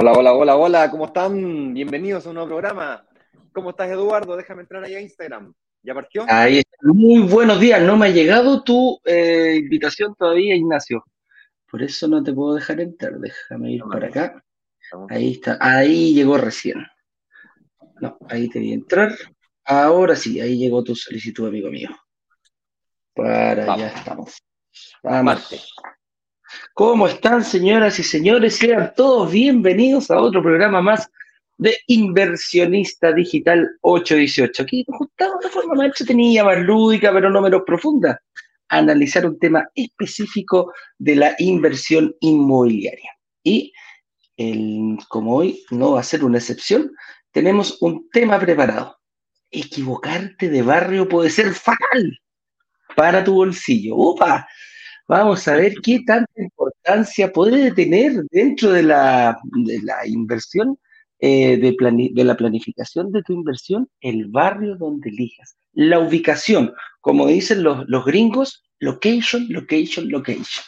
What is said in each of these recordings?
Hola, hola, hola, hola, ¿cómo están? Bienvenidos a un nuevo programa. ¿Cómo estás, Eduardo? Déjame entrar ahí a Instagram. ¿Ya partió? Ahí está. Muy buenos días. No me ha llegado tu eh, invitación todavía, Ignacio. Por eso no te puedo dejar entrar. Déjame ir No, para acá. Ahí está. Ahí llegó recién. No, ahí te vi entrar. Ahora sí, ahí llegó tu solicitud, amigo mío. Para Vamos. allá estamos. Vamos. Parte. ¿Cómo están, señoras y señores? Sean todos bienvenidos a otro programa más de Inversionista Digital 818. Aquí nos juntamos de forma más entretenida, más lúdica, pero no menos profunda, analizar un tema específico de la inversión inmobiliaria. Y el- como hoy no va a ser una excepción, tenemos un tema preparado. Equivocarte de barrio puede ser fatal para tu bolsillo. ¡Opa! Vamos a ver qué tanta importancia puede tener dentro de la, de la inversión, eh, de, de la planificación de tu inversión, el barrio donde elijas. La ubicación, como dicen los, los gringos, location, location, location.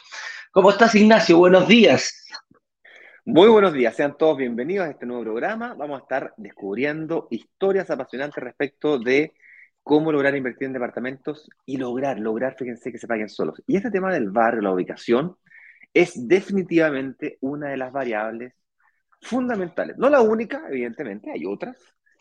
¿Cómo estás, Ignacio? Buenos días. Muy buenos días, sean todos bienvenidos a este nuevo programa. Vamos a estar descubriendo historias apasionantes respecto de cómo lograr invertir en departamentos y lograr, lograr, fíjense que se paguen solos. Y este tema del barrio, la ubicación, es definitivamente una de las variables fundamentales. No la única, evidentemente, hay otras,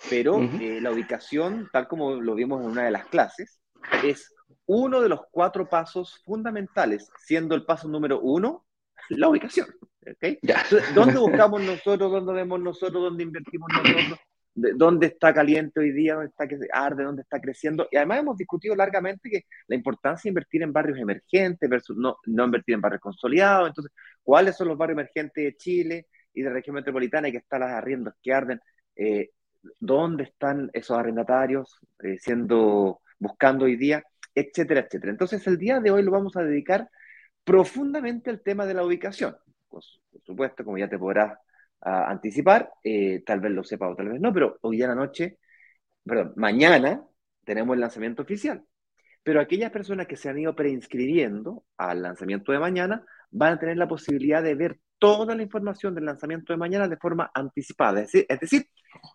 pero Ujú. eh, la ubicación, tal como lo vimos en una de las clases, es uno de los cuatro pasos fundamentales, siendo el paso número uno la ubicación. ¿ok? Ya. Entonces, ¿Dónde buscamos nosotros? ¿Dónde vemos nosotros? ¿Dónde invertimos nosotros? ¿De- ¿Dónde está caliente hoy día? ¿Dónde está que arde? ¿Dónde está creciendo? Y además hemos discutido largamente que la importancia de invertir en barrios emergentes versus no, no invertir en barrios consolidados. Entonces, ¿cuáles son los barrios emergentes de Chile y de región metropolitana y que están las arriendos que arden? Eh, ¿Dónde están esos arrendatarios eh, siendo, buscando hoy día? Etcétera, etcétera. Entonces, el día de hoy lo vamos a dedicar profundamente al tema de la ubicación. Por supuesto, como ya te podrás ah, anticipar, eh, tal vez lo sepa o tal vez no, pero hoy día en la noche, perdón, mañana tenemos el lanzamiento oficial. Pero aquellas personas que se han ido preinscribiendo al lanzamiento de mañana van a tener la posibilidad de ver toda la información del lanzamiento de mañana de forma anticipada. Es decir, es decir,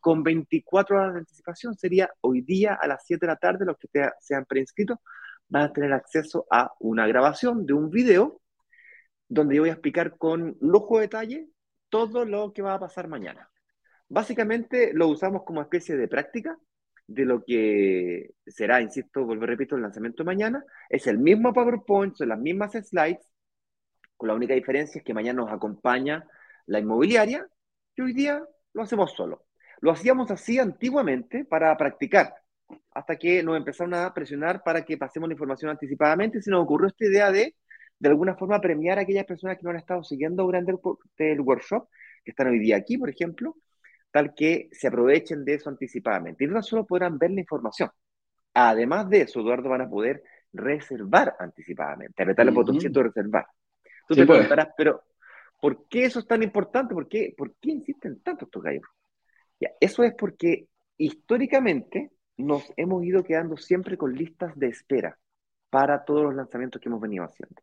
con 24 horas de anticipación sería hoy día a las 7 de la tarde los que te, se han preinscrito van a tener acceso a una grabación de un video donde yo voy a explicar con lujo de detalle todo lo que va a pasar mañana. Básicamente lo usamos como especie de práctica de lo que será, insisto, vuelvo repito, el lanzamiento mañana. Es el mismo PowerPoint, son las mismas slides, con la única diferencia es que mañana nos acompaña la inmobiliaria y hoy día lo hacemos solo. Lo hacíamos así antiguamente para practicar, hasta que nos empezaron a presionar para que pasemos la información anticipadamente se nos ocurrió esta idea de, de alguna forma, premiar a aquellas personas que no han estado siguiendo durante el, el workshop, que están hoy día aquí, por ejemplo, tal que se aprovechen de eso anticipadamente. Y no solo podrán ver la información. Además de eso, Eduardo, van a poder reservar anticipadamente, apretar el Ujú. botoncito de reservar. Tú Sí, te pues. preguntarás, pero ¿por qué eso es tan importante? ¿Por qué, por qué insisten tanto estos gallos? Ya, eso es porque históricamente nos hemos ido quedando siempre con listas de espera para todos los lanzamientos que hemos venido haciendo.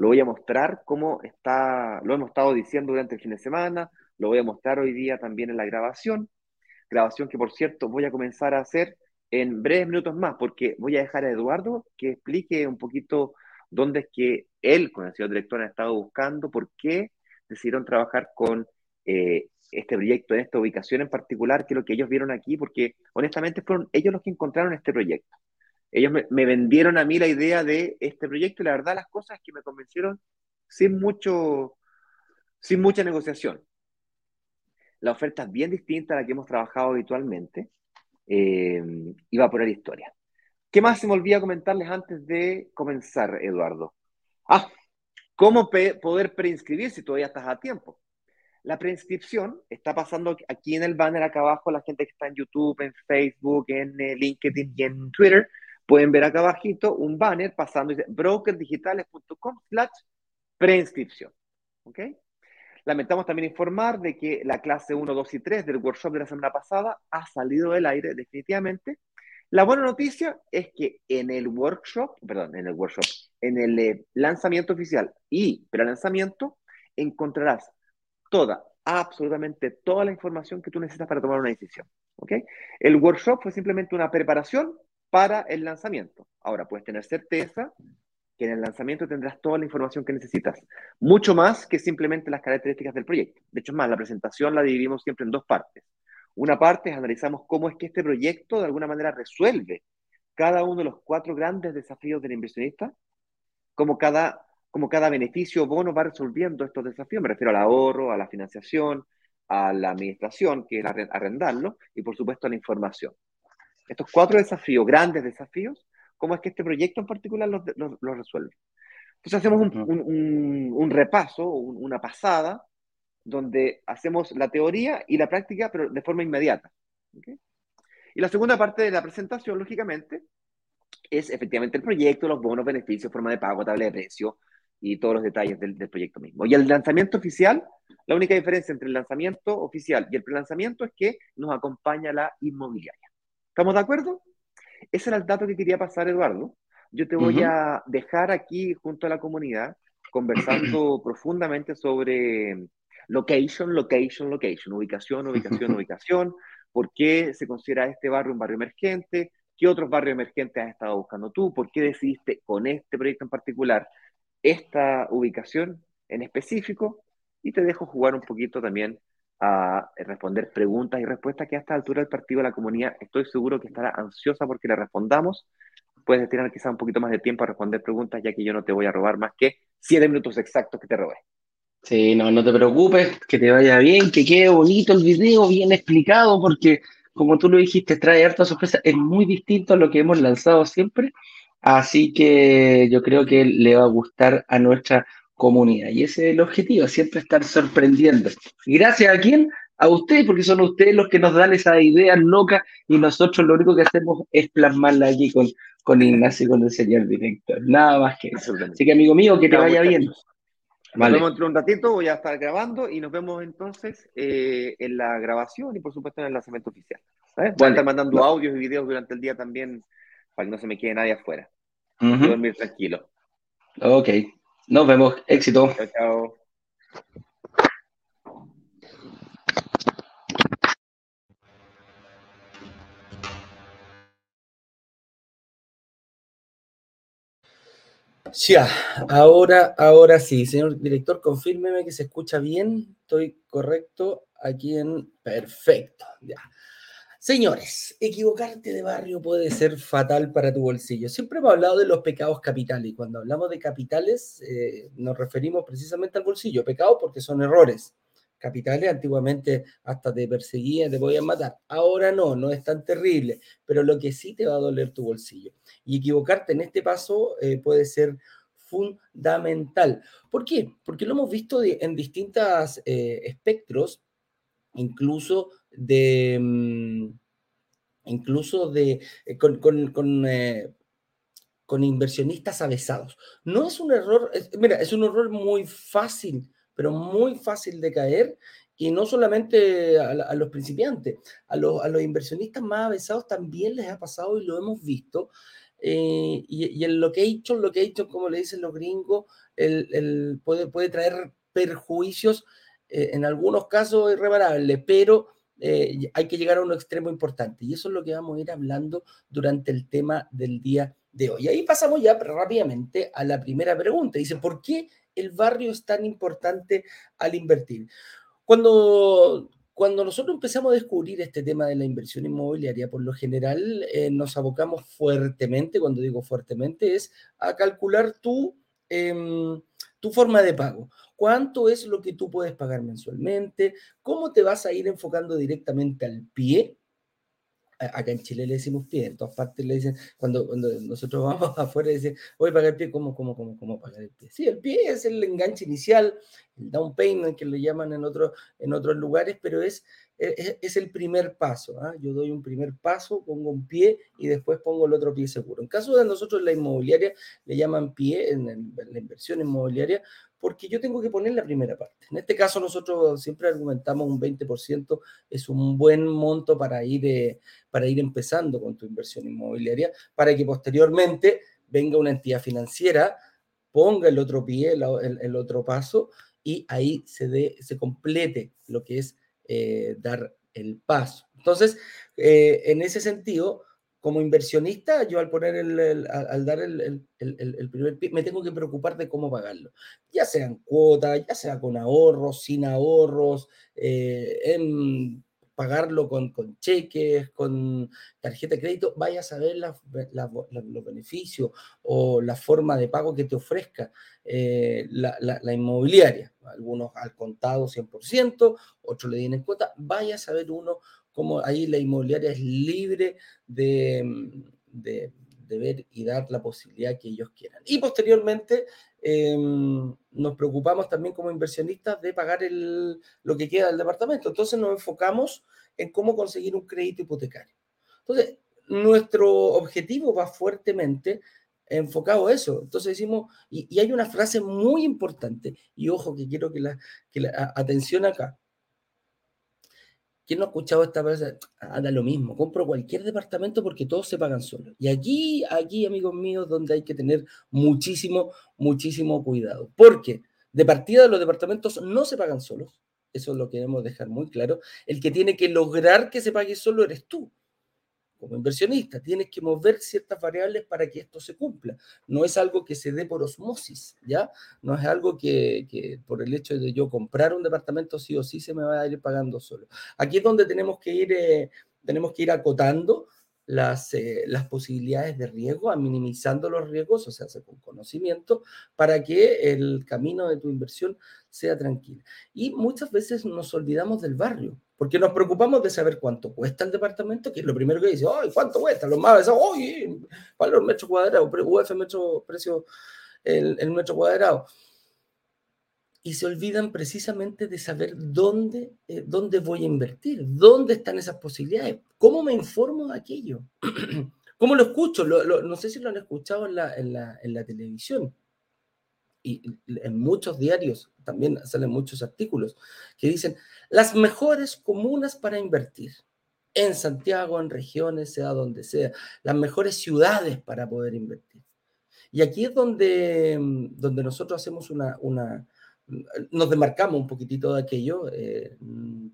Lo voy a mostrar cómo está, lo hemos estado diciendo durante el fin de semana, lo voy a mostrar hoy día también en la grabación, grabación que por cierto voy a comenzar a hacer en breves minutos más, porque voy a dejar a Eduardo que explique un poquito dónde es que él, con el señor director, ha estado buscando, por qué decidieron trabajar con eh, este proyecto en esta ubicación en particular, que es lo que ellos vieron aquí, porque honestamente fueron ellos los que encontraron este proyecto. Ellos me, me vendieron a mí la idea de este proyecto y la verdad las cosas que me convencieron sin mucho, sin mucha negociación. La oferta es bien distinta a la que hemos trabajado habitualmente eh, y va historia. ¿Qué más se me olvida comentarles antes de comenzar, Eduardo? Ah, ¿cómo pe poder preinscribir si todavía estás a tiempo? La preinscripción está pasando aquí en el banner acá abajo, la gente que está en YouTube, en Facebook, en eh, LinkedIn y en Twitter, pueden ver acá abajito un banner pasando, brokerdigitales.com slash preinscripción. ¿Ok? Lamentamos también informar de que la clase 1, 2 y 3 del workshop de la semana pasada ha salido del aire definitivamente. La buena noticia es que en el workshop, perdón, en el workshop, en el eh, lanzamiento oficial y pre-lanzamiento, encontrarás toda absolutamente toda la información que tú necesitas para tomar una decisión. ¿ok? El workshop fue simplemente una preparación para el lanzamiento. Ahora, puedes tener certeza que en el lanzamiento tendrás toda la información que necesitas, mucho más que simplemente las características del proyecto. De hecho, más, la presentación la dividimos siempre en dos partes. Una parte es analizamos cómo es que este proyecto de alguna manera resuelve cada uno de los cuatro grandes desafíos del inversionista, cómo cada, como cada beneficio o bono va resolviendo estos desafíos. Me refiero al ahorro, a la financiación, a la administración, que es arrendarlo, y por supuesto a la información. Estos cuatro desafíos, grandes desafíos, cómo es que este proyecto en particular los, resuelve. Entonces hacemos un, repaso, una pasada, donde hacemos la teoría y la práctica, pero de forma inmediata. Y la segunda parte de la presentación, lógicamente, es efectivamente el proyecto, los bonos, beneficios, forma de pago, tabla de precio y todos los detalles del, proyecto mismo. Y el lanzamiento oficial, la única diferencia entre el lanzamiento oficial y el prelanzamiento es que nos acompaña la inmobiliaria. ¿Estamos de acuerdo? Ese era el dato que quería pasar, Eduardo. Yo te voy a dejar aquí junto a la comunidad conversando profundamente sobre location, location, location, ubicación, ubicación, ubicación, por qué se considera este barrio un barrio emergente, qué otros barrios emergentes has estado buscando tú, por qué decidiste con este proyecto en particular esta ubicación en específico, y te dejo jugar un poquito también a responder preguntas y respuestas que a esta altura del partido la comunidad estoy seguro que estará ansiosa porque le respondamos. Puedes destinar quizás un poquito más de tiempo a responder preguntas, ya que yo no te voy a robar más que siete minutos exactos que te robé. Sí, no, no te preocupes, que te vaya bien, que quede bonito el video, bien explicado, porque como tú lo dijiste, trae harta sorpresa, es muy distinto a lo que hemos lanzado siempre, así que yo creo que le va a gustar a nuestra comunidad. Y ese es el objetivo, siempre estar sorprendiendo. Gracias a quién? A ustedes, porque son ustedes los que nos dan esas ideas locas y nosotros lo único que hacemos es plasmarla aquí con, con Ignacio y con el señor director. Nada más que eso. Así que, amigo mío, que te vaya bien. Nos vemos entre un ratito, voy a estar grabando y nos vemos entonces eh, en la grabación y por supuesto en el lanzamiento oficial. Voy a estar mandando audios y videos durante el día también para que no se me quede nadie afuera. Dormir tranquilo. Ok, nos vemos. Éxito. Chao, chao. Ya, ahora, ahora sí, señor director, confírmeme que se escucha bien. Estoy correcto aquí en perfecto. Ya. Señores, equivocarte de barrio puede ser fatal para tu bolsillo. Siempre hemos hablado de los pecados capitales cuando hablamos de capitales eh, nos referimos precisamente al bolsillo. Pecados porque son errores. Capitales antiguamente hasta te perseguían, te podían matar. Ahora no, no es tan terrible, pero lo que sí te va a doler tu bolsillo. Y equivocarte en este paso eh, puede ser fundamental. ¿Por qué? Porque lo hemos visto en distintos eh, espectros, incluso de, mm, incluso de, eh, con, con, eh, con, inversionistas avesados. No es un error, mira, es un error muy fácil, pero muy fácil de caer. Y no solamente a, los principiantes, a los, a los, inversionistas más avesados también les ha pasado y lo hemos visto. Eh, y, y, el location, location, como le dicen los gringos, el, el puede, puede traer perjuicios, en algunos casos irreparables, pero eh, hay que llegar a un extremo importante. Y eso es lo que vamos a ir hablando durante el tema del día de hoy. Ahí pasamos ya rápidamente a la primera pregunta. Dice, ¿por qué el barrio es tan importante al invertir? Cuando, cuando nosotros empezamos a descubrir este tema de la inversión inmobiliaria, por lo general eh, nos abocamos fuertemente, cuando digo fuertemente, es a calcular tu, em, tu forma de pago cuánto es lo que tú puedes pagar mensualmente, cómo te vas a ir enfocando directamente al pie. Acá en Chile le decimos pie, en todas partes le dicen, cuando, cuando nosotros vamos afuera, dicen, voy a pagar el pie, ¿cómo, cómo, cómo, cómo pagar el pie? Sí, el pie es el enganche inicial, el down payment que le llaman en, otro, en otros lugares, pero es, es, el primer paso. ¿ah? Yo doy un primer paso, pongo un pie y después pongo el otro pie seguro. En caso de nosotros, la inmobiliaria le llaman pie, en la inversión inmobiliaria, porque yo tengo que poner la primera parte. En este caso nosotros siempre argumentamos un 20% es un buen monto para ir, eh, para ir empezando con tu inversión inmobiliaria, para que posteriormente venga una entidad financiera, ponga el otro pie, el, otro paso y ahí se, dé, se complete lo que es eh, dar el paso. Entonces, eh, en ese sentido, como inversionista, yo al poner el, al, dar el, primer pie, me tengo que preocupar de cómo pagarlo. Ya sean cuotas, ya sea con ahorros, sin ahorros, eh, en pagarlo con, con, cheques, con tarjeta de crédito, vaya a saber los beneficios o la forma de pago que te ofrezca eh, la, la, inmobiliaria. Algunos al contado 100%, otros le tienen cuota, vaya a saber uno cómo ahí la inmobiliaria es libre de, de, de ver y dar la posibilidad que ellos quieran. Y posteriormente em, nos preocupamos también como inversionistas de pagar el, lo que queda del departamento. Entonces nos enfocamos en cómo conseguir un crédito hipotecario. Entonces, nuestro objetivo va fuertemente enfocado a eso. Entonces decimos, y, hay una frase muy importante, y ojo que quiero que la, que la atención acá, ¿Quién no ha escuchado esta frase? Ah, lo mismo, compro cualquier departamento porque todos se pagan solos. Y aquí, aquí, amigos míos, donde hay que tener muchísimo, muchísimo cuidado. Porque de partida los departamentos no se pagan solos. Eso lo queremos dejar muy claro. El que tiene que lograr que se pague solo eres tú como inversionista, tienes que mover ciertas variables para que esto se cumpla. No es algo que se dé por osmosis, ¿ya? No es algo que, por el hecho de yo comprar un departamento sí o sí se me va a ir pagando solo. Aquí es donde tenemos que ir, eh, tenemos que ir acotando las, eh, las posibilidades de riesgo, a minimizando los riesgos, o sea, con conocimiento, para que el camino de tu inversión sea tranquilo. Y muchas veces nos olvidamos del barrio, porque nos preocupamos de saber cuánto cuesta el departamento, que es lo primero que dice, ¡ay, cuánto cuesta! Los más veces, ¡ay, valor metro cuadrado, UF metro, precio el, el metro cuadrado! Y se olvidan precisamente de saber dónde, eh, dónde voy a invertir, dónde están esas posibilidades, cómo me informo de aquello, cómo lo escucho, no sé si lo han escuchado en la, en la, en la televisión. Y en muchos diarios también salen muchos artículos que dicen las mejores comunas para invertir en Santiago, en regiones, sea donde sea, las mejores ciudades para poder invertir. Y aquí es donde, donde nosotros hacemos una, una, nos demarcamos un poquitito de aquello. Eh,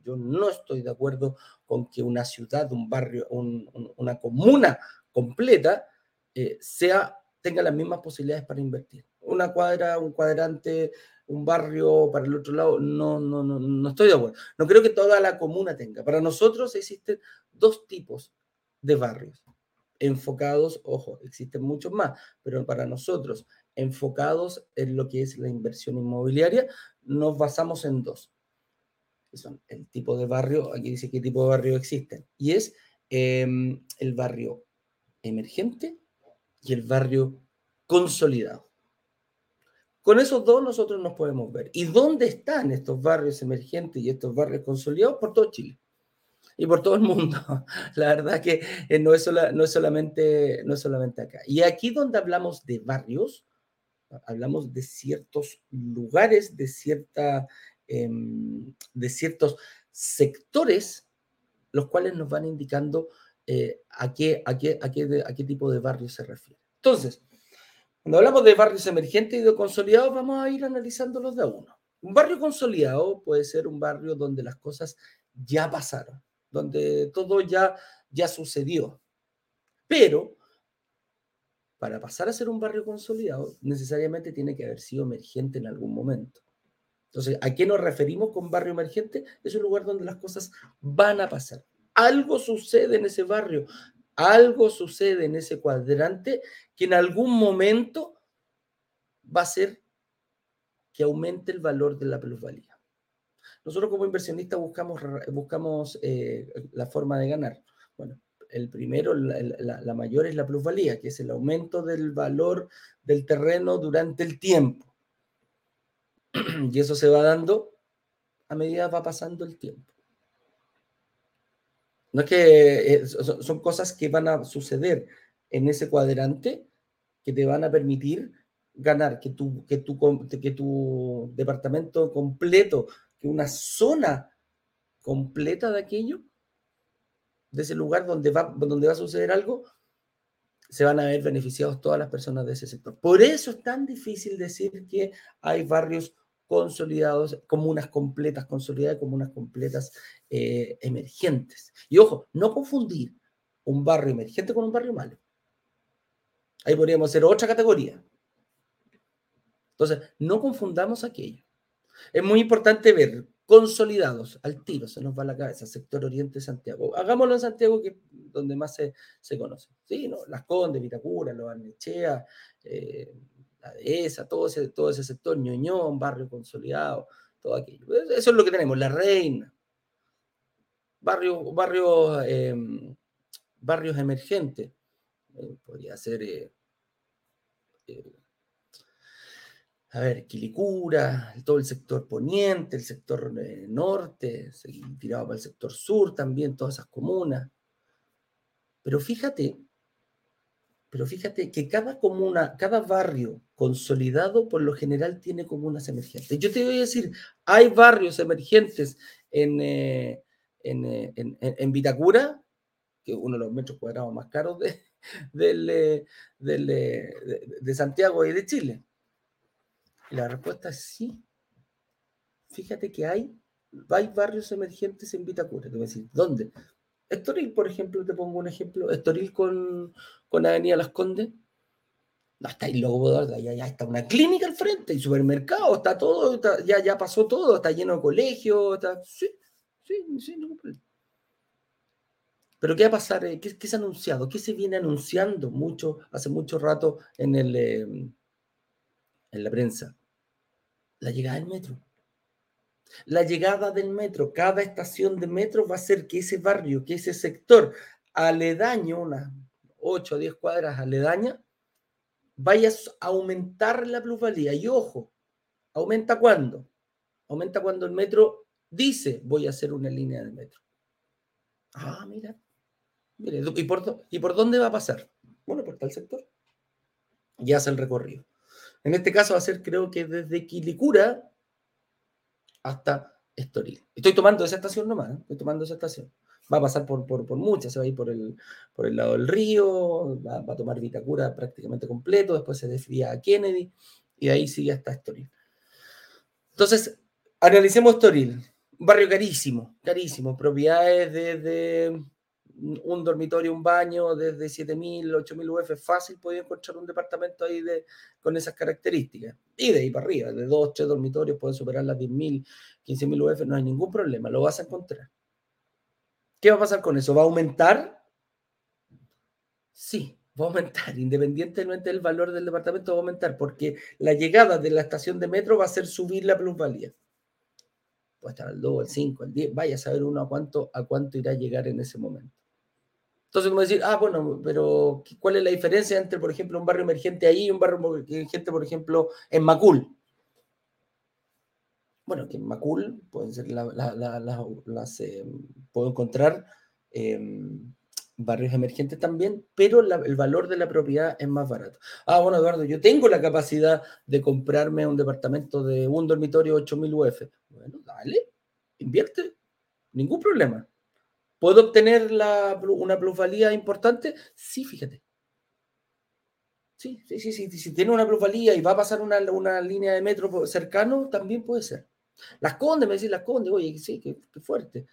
yo no estoy de acuerdo con que una ciudad, un barrio, una comuna completa eh, sea, tenga las mismas posibilidades para invertir. Una cuadra, un cuadrante, un barrio para el otro lado, no, no, no, no estoy de acuerdo. No creo que toda la comuna tenga. Para nosotros existen dos tipos de barrios enfocados, ojo, existen muchos más, pero para nosotros enfocados en lo que es la inversión inmobiliaria, nos basamos en dos. Que son el tipo de barrio, aquí dice qué tipo de barrio existen, y es em, el barrio emergente y el barrio consolidado. Con esos dos nosotros nos podemos ver. ¿Y dónde están estos barrios emergentes y estos barrios consolidados? Por todo Chile y por todo el mundo. La verdad que eh, no es, no es, solamente, no es solamente acá. Y aquí donde hablamos de barrios, hablamos de ciertos lugares, de, cierta, em, de ciertos sectores, los cuales nos van indicando eh, a, qué, a, qué, a, qué, a qué tipo de barrio se refiere. Entonces, cuando hablamos de barrios emergentes y de consolidados, vamos a ir analizándolos de a uno. Un barrio consolidado puede ser un barrio donde las cosas ya pasaron, donde todo ya, ya sucedió. Pero para pasar a ser un barrio consolidado, necesariamente tiene que haber sido emergente en algún momento. Entonces, ¿a qué nos referimos con barrio emergente? Es un lugar donde las cosas van a pasar. Algo sucede en ese barrio, algo sucede en ese cuadrante que en algún momento va a ser que aumente el valor de la plusvalía. Nosotros como inversionistas buscamos, buscamos eh, la forma de ganar. Bueno, el primero, la, mayor es la plusvalía, que es el aumento del valor del terreno durante el tiempo. Y eso se va dando a medida va pasando el tiempo. No es que eh, son cosas que van a suceder en ese cuadrante que te van a permitir ganar, que tu, que tu, que tu departamento completo, que una zona completa de aquello de ese lugar donde va, donde va a suceder algo, se van a ver beneficiados todas las personas de ese sector. Por eso es tan difícil decir que hay barrios consolidados, comunas completas consolidadas, comunas completas eh, emergentes. Y ojo, no confundir un barrio emergente con un barrio malo. Ahí podríamos hacer otra categoría. Entonces, no confundamos aquello. Es muy importante ver consolidados al tiro, se nos va la cabeza, sector oriente de Santiago. Hagámoslo en Santiago, que es donde más se, se conoce. Sí, ¿no? Las Condes, Vitacura, Los Arnechea, eh, la Dehesa, todo ese, todo ese sector, Ñoñón, barrio consolidado, todo aquello. Eso es lo que tenemos, La Reina, barrio, barrio, em, barrios emergentes. Eh, podría ser eh, a ver, Quilicura, todo el sector poniente, el sector eh, norte, tirado para el sector sur también, todas esas comunas. Pero fíjate, pero fíjate que cada comuna, cada barrio consolidado por lo general tiene comunas emergentes. Yo te voy a decir, hay barrios emergentes en, eh, eh, en, Vitacura, que es uno de los metros cuadrados más caros de, de Santiago y de Chile y la respuesta es sí. Fíjate que hay, hay barrios emergentes en Vitacura. Te voy a decir, ¿dónde? Estoril, por ejemplo, te pongo un ejemplo. Estoril con, con Avenida Las Condes. No, está ahí luego, ya, ya está una clínica al frente, y supermercado, está todo, ya, ya pasó todo, está lleno de colegios, está, sí, sí, sí, no Pero ¿qué va a pasar? Eh, ¿Qué, ¿Qué, se ha anunciado? ¿Qué se viene anunciando mucho, hace mucho rato en el, eh, en la prensa, la llegada del metro. La llegada del metro, cada estación de metro va a hacer que ese barrio, que ese sector aledaño, unas 8 o 10 cuadras aledaña, vaya a aumentar la plusvalía. Y ojo, ¿aumenta cuándo? Aumenta cuando el metro dice voy a hacer una línea de metro. Ah, mira. Mire, ¿y por, ¿y por dónde va a pasar? Bueno, por tal sector. Ya hace el recorrido. En este caso va a ser, creo que desde Quilicura hasta Estoril. Estoy tomando esa estación nomás, ¿eh? estoy tomando esa estación. Va a pasar por, por, muchas, se va a ir por el, por el lado del río, va, a tomar Vitacura prácticamente completo, después se desvía a Kennedy y ahí sigue hasta Estoril. Entonces, analicemos Estoril. Barrio carísimo, carísimo. Propiedades desde un dormitorio, un baño, desde 7.000, 8.000 UF, fácil podía encontrar un departamento ahí de, con esas características. Y de ahí para arriba, de dos, tres dormitorios, pueden superar las 10.000, 15.000 UF, no hay ningún problema, lo vas a encontrar. ¿Qué va a pasar con eso? ¿Va a aumentar? Sí, va a aumentar, independientemente del valor del departamento, va a aumentar, porque la llegada de la estación de metro va a hacer subir la plusvalía puede estar al 2, al 5, al 10, vaya a saber uno a cuánto, a cuánto irá a llegar en ese momento. Entonces, como decir, ah, bueno, pero ¿cuál es la diferencia entre, por ejemplo, un barrio emergente ahí y un barrio emergente, por ejemplo, en Macul? Bueno, que en Macul pueden ser las, eh, puedo encontrar em, barrios emergentes también, pero el valor de la propiedad es más barato. Ah, bueno, Eduardo, yo tengo la capacidad de comprarme un departamento de un dormitorio 8.000 UF. Bueno, dale, invierte, ningún problema. ¿Puedo obtener una plusvalía importante? Sí, fíjate. Sí, sí, sí, sí. Si tiene una plusvalía y va a pasar una, línea de metro cercano, también puede ser. Las Condes, me decís Las Condes, oye, sí, qué, fuerte.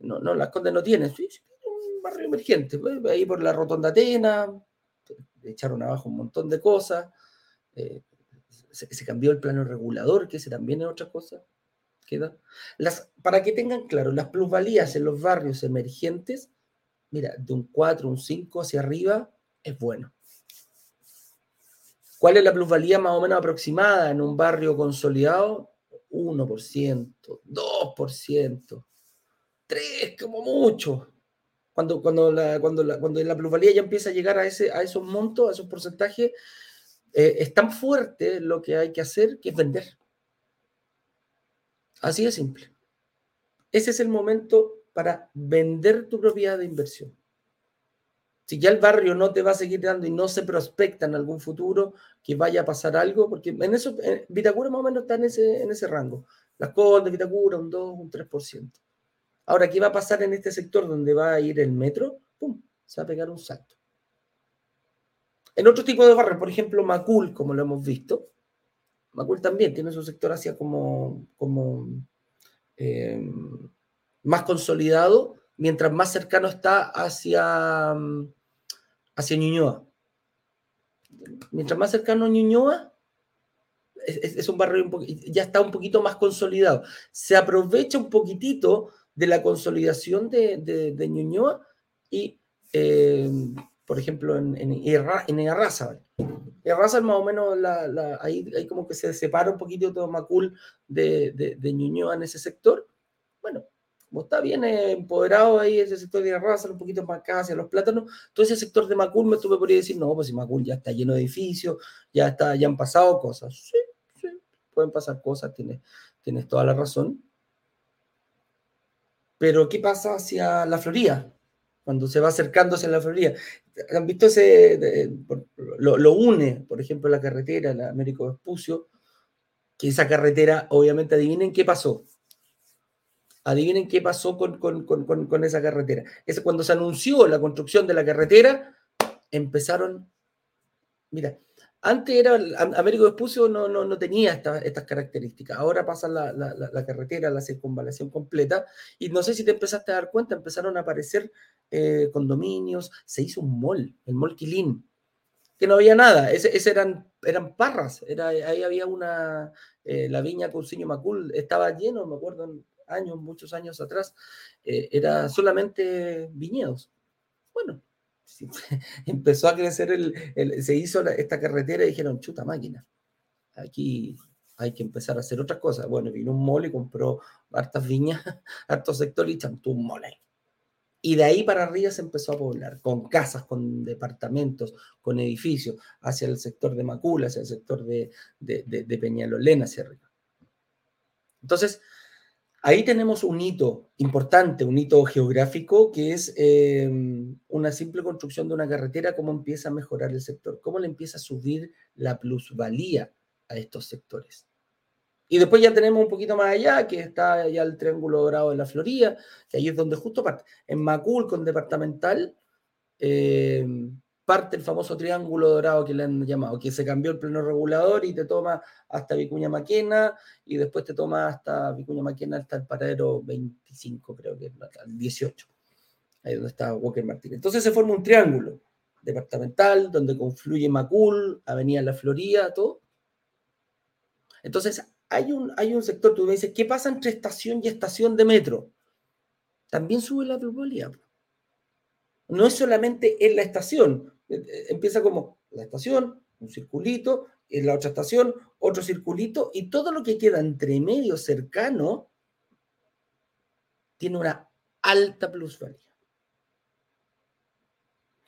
No, no, Las Condes no tienen. Sí, sí, un barrio emergente. Pues, ahí por la Rotonda Atena, echaron abajo un montón de cosas. Eh, se, cambió el plano regulador, que ese también es otra cosa. Las, para que tengan claro, las plusvalías en los barrios emergentes, mira, de un 4, un 5 hacia arriba, es bueno. ¿Cuál es la plusvalía más o menos aproximada en un barrio consolidado? 1%, 2%, 3% como mucho. Cuando, cuando, la, cuando, la, cuando la plusvalía ya empieza a llegar a, ese, a esos montos, a esos porcentajes, eh, es tan fuerte lo que hay que hacer que es vender. Así de simple. Ese es el momento para vender tu propiedad de inversión. Si ya el barrio no te va a seguir dando y no se prospecta en algún futuro que vaya a pasar algo, porque en eso, Vitacura más o menos está en ese, en ese rango. Las cosas de Vitacura, un 2, un 3%. Ahora, ¿qué va a pasar en este sector donde va a ir el metro? ¡Pum! Se va a pegar un salto. En otro tipo de barrio, por ejemplo, Macul, como lo hemos visto, Macul también tiene su sector hacia como, eh, más consolidado, mientras más cercano está hacia, hacia Ñuñoa. Mientras más cercano a Ñuñoa, es, un barrio ya está un poquito más consolidado. Se aprovecha un poquitito de la consolidación de, de, Ñuñoa y, eh, por ejemplo, en, en, en Erraza. más o menos, ahí, como que se separa un poquito todo Macul de, de, Ñuñoa en ese sector. Bueno, como está bien empoderado ahí ese sector de Erraza, un poquito más acá hacia los plátanos, todo ese sector de Macul me tuve por ahí decir, no, pues si Macul ya está lleno de edificios, ya, está, ya han pasado cosas. Sí, sí, pueden pasar cosas, tienes, tienes toda la razón. Pero, ¿qué pasa hacia la Florida? Cuando se va acercándose a la Florida. ¿Han visto ese? Lo, une, por ejemplo, la carretera, la Américo Vespucio, que esa carretera, obviamente, adivinen qué pasó. Adivinen qué pasó con, con, con, con esa carretera. Es cuando se anunció la construcción de la carretera, empezaron. Mira, antes era, Américo Vespucio no, no, no tenía estas características. Ahora pasa la, la, carretera, la circunvalación completa. Y no sé si te empezaste a dar cuenta, empezaron a aparecer eh, condominios. Se hizo un mall, el mall Quilín, que no había nada. Ese, eran, eran parras. Era, ahí había una, eh, la viña Cousiño Macul, estaba lleno, me acuerdo, años, muchos años atrás. Eh, era solamente viñedos. Bueno, empezó a crecer, el, se hizo esta carretera y dijeron, chuta máquina, aquí hay que empezar a hacer otras cosas. Bueno, vino un mole compró hartas viñas, hartos sectores y chantó un mole. Y de ahí para arriba se empezó a poblar, con casas, con departamentos, con edificios, hacia el sector de Macula, hacia el sector de, de, Peñalolén, hacia arriba. Entonces, Ahí tenemos un hito importante, un hito geográfico, que es em, una simple construcción de una carretera, cómo empieza a mejorar el sector, cómo le empieza a subir la plusvalía a estos sectores. Y después ya tenemos un poquito más allá, que está ya el Triángulo Dorado de la Florida, que ahí es donde justo parte. En Macul, con departamental, eh, parte el famoso triángulo dorado que le han llamado, que se cambió el pleno regulador y te toma hasta Vicuña Maquena y después te toma hasta Vicuña Maquena hasta el paradero 25, creo que el 18, ahí donde está Walker Martínez. Entonces se forma un triángulo departamental donde confluye Macul, Avenida La Florida, todo. Entonces hay un, hay un sector, tú me dices, ¿qué pasa entre estación y estación de metro? También sube la probabilidad no es solamente en la estación, e, e, empieza como la estación, un circulito, en la otra estación, otro circulito, y todo lo que queda entre medio cercano tiene una alta plusvalía.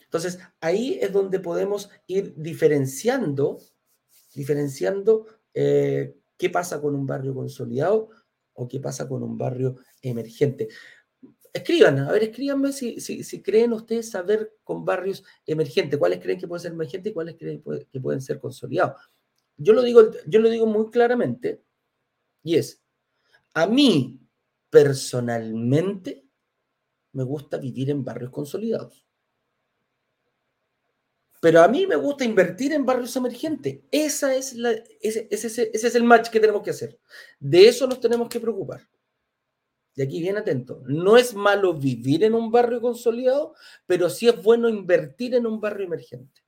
Entonces, ahí es donde podemos ir diferenciando, diferenciando eh, qué pasa con un barrio consolidado o qué pasa con un barrio emergente. Escriban, a ver, escríbanme si, si, creen ustedes saber con barrios emergentes, cuáles creen que pueden ser emergentes y cuáles creen que pueden ser consolidados. Yo lo digo, yo lo digo muy claramente, y es, a mí personalmente me gusta vivir en barrios consolidados. Pero a mí me gusta invertir en barrios emergentes. Esa es la, ese, ese es el match que tenemos que hacer. De eso nos tenemos que preocupar y aquí bien atento, no es malo vivir en un barrio consolidado, pero sí es bueno invertir en un barrio emergente.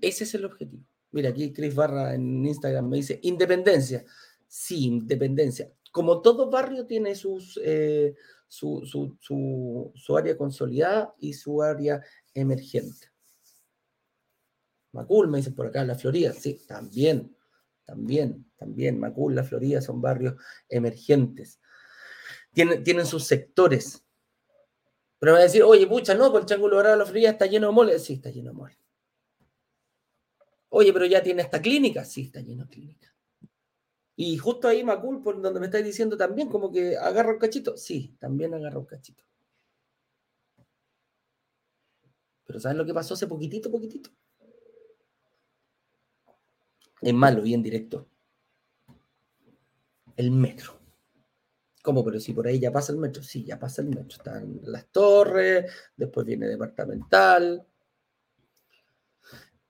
Ese es el objetivo. Mira, aquí Chris Barra en Instagram me dice, independencia. Sí, independencia. Como todo barrio tiene eh, su, su, su, área consolidada y su área emergente. Macul, me dice por acá, la Florida. Sí, también, también, también. Macul, la Florida son barrios emergentes tienen, sus sectores. Pero me va a decir, oye, pucha, no, por el Triángulo Dorado la Florida está lleno de moles. Sí, está lleno de moles. Oye, pero ya tiene esta clínica. Sí, está lleno de clínica. Y justo ahí, Macul, por donde me estáis diciendo también, como que agarra un cachito. Sí, también agarra un cachito. Pero ¿sabes lo que pasó hace poquitito, poquitito? Es malo y en directo. El metro. ¿Cómo? Pero si por ahí ya pasa el metro. Sí, ya pasa el metro. Están las torres, después viene departamental.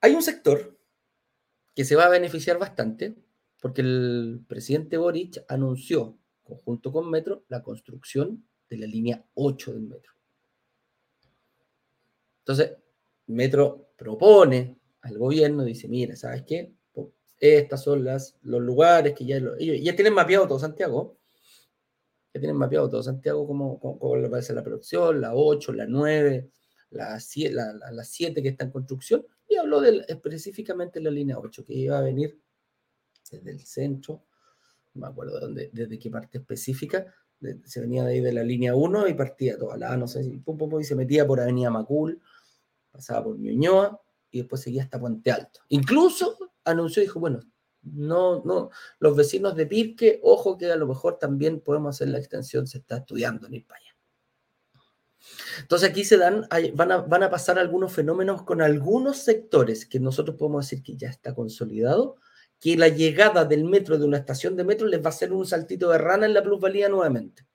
Hay un sector que se va a beneficiar bastante porque el presidente Boric anunció, conjunto con Metro, la construcción de la línea 8 del metro. Entonces, Metro propone al gobierno, dice, mira, ¿sabes qué? Estas son los lugares que ya, ya tienen mapeado todo Santiago, ya tienen mapeado todo Santiago, como, a ser la producción, la 8, la 9, la 7, la, 7 que está en construcción, y habló de, específicamente de la línea 8, que iba a venir desde el centro, no me acuerdo de dónde, desde qué parte específica, se venía de ahí de la línea 1 y partía toda la, no sé, pum, pum, y se metía por Avenida Macul, pasaba por Ñuñoa y después seguía hasta Puente Alto. Incluso anunció, dijo, bueno, no, no, los vecinos de Pirque, ojo que a lo mejor también podemos hacer la extensión, se está estudiando en allá. Entonces aquí se dan, van a, van a pasar algunos fenómenos con algunos sectores que nosotros podemos decir que ya está consolidado, que la llegada del metro de una estación de metro les va a hacer un saltito de rana en la plusvalía nuevamente.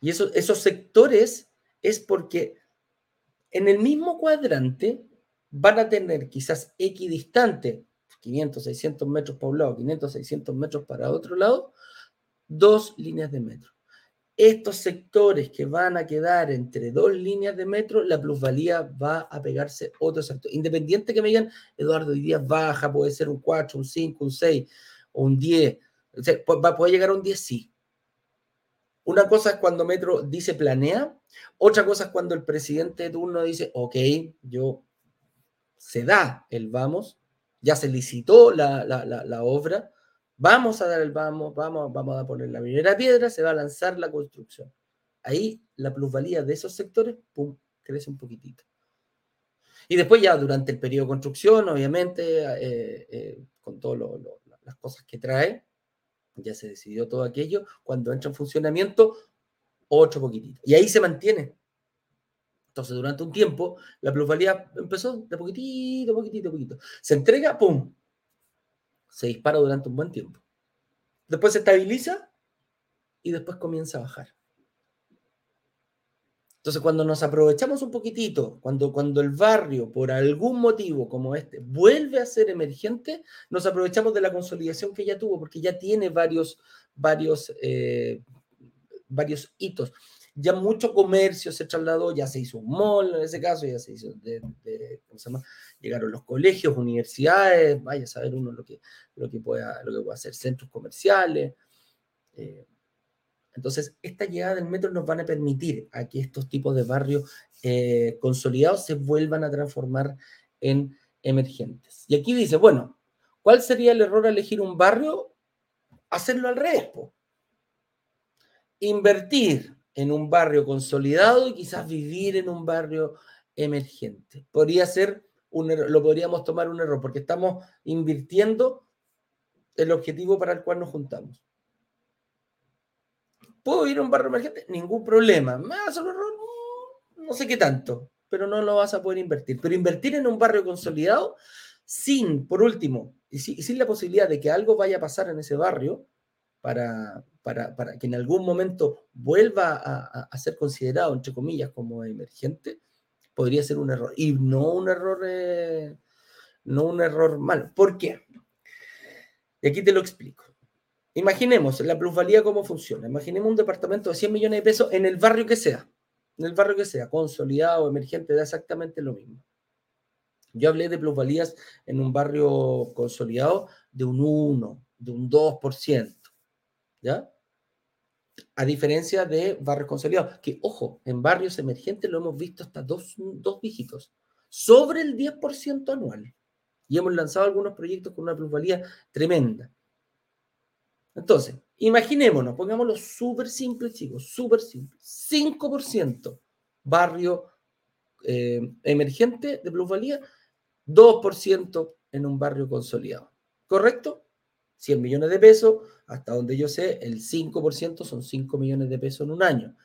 Y eso, esos sectores es porque en el mismo cuadrante van a tener quizás equidistante, 500, 600 metros para un lado, 500, 600 metros para otro lado, dos líneas de metro. Estos sectores que van a quedar entre dos líneas de metro, la plusvalía va a pegarse otro sector. Independiente que me digan, Eduardo, hoy día baja, puede ser un 4, un 5, un 6 o un 10. O sea, ¿Va llegar a un 10? Sí. Una cosa es cuando Metro dice planea, otra cosa es cuando el presidente de turno dice, ok, yo se da el vamos, ya se licitó la, obra, vamos a dar el vamos, vamos, vamos a poner la primera piedra, se va a lanzar la construcción. Ahí la plusvalía de esos sectores, pum, crece un poquitito. Y después ya durante el periodo de construcción, obviamente, eh, eh, con todas las cosas que trae, ya se decidió todo aquello, cuando entra en funcionamiento, otro poquitito. Y ahí se mantiene. Entonces, durante un tiempo, la plusvalía empezó de poquitito, poquitito, poquitito. Se entrega, ¡pum! Se dispara durante un buen tiempo. Después se estabiliza y después comienza a bajar. Entonces, cuando nos aprovechamos un poquitito, cuando, cuando el barrio, por algún motivo como este, vuelve a ser emergente, nos aprovechamos de la consolidación que ya tuvo, porque ya tiene varios, varios, eh, varios hitos. Ya mucho comercio se trasladó, ya se hizo un mall en ese caso, ya se hizo, de, ¿cómo se llama? Llegaron los colegios, universidades, vaya a saber uno lo que, lo que, pueda, hacer, centros comerciales. Eh, entonces, esta llegada del metro nos van a permitir a que estos tipos de barrios eh, consolidados se vuelvan a transformar en emergentes. Y aquí dice, bueno, ¿cuál sería el error elegir un barrio? Hacerlo al revés. Invertir en un barrio consolidado y quizás vivir en un barrio emergente. Podría ser un error, lo podríamos tomar un error, porque estamos invirtiendo el objetivo para el cual nos juntamos. ¿Puedo ir a un barrio emergente? Ningún problema. ¿Me vas a error? No sé qué tanto, pero no lo vas a poder invertir. Pero invertir en un barrio consolidado sin, por último, y sin, la posibilidad de que algo vaya a pasar en ese barrio para, para, que en algún momento vuelva a, ser considerado, entre comillas, como emergente, podría ser un error. Y no un error, eh, no un error malo. ¿Por qué? Y aquí te lo explico. Imaginemos la plusvalía cómo funciona. Imaginemos un departamento de 100 millones de pesos en el barrio que sea. En el barrio que sea, consolidado, emergente, da exactamente lo mismo. Yo hablé de plusvalías en un barrio consolidado de un 1, de un 2%. ¿Ya? A diferencia de barrios consolidados, que ojo, en barrios emergentes lo hemos visto hasta dos, dos dígitos, sobre el 10% anual. Y hemos lanzado algunos proyectos con una plusvalía tremenda. Entonces, imaginémonos, pongámoslo súper simple, chicos, súper simple. 5% barrio eh, emergente de plusvalía, 2% en un barrio consolidado. ¿Correcto? 100 millones de pesos, hasta donde yo sé, el 5% son 5 millones de pesos en un año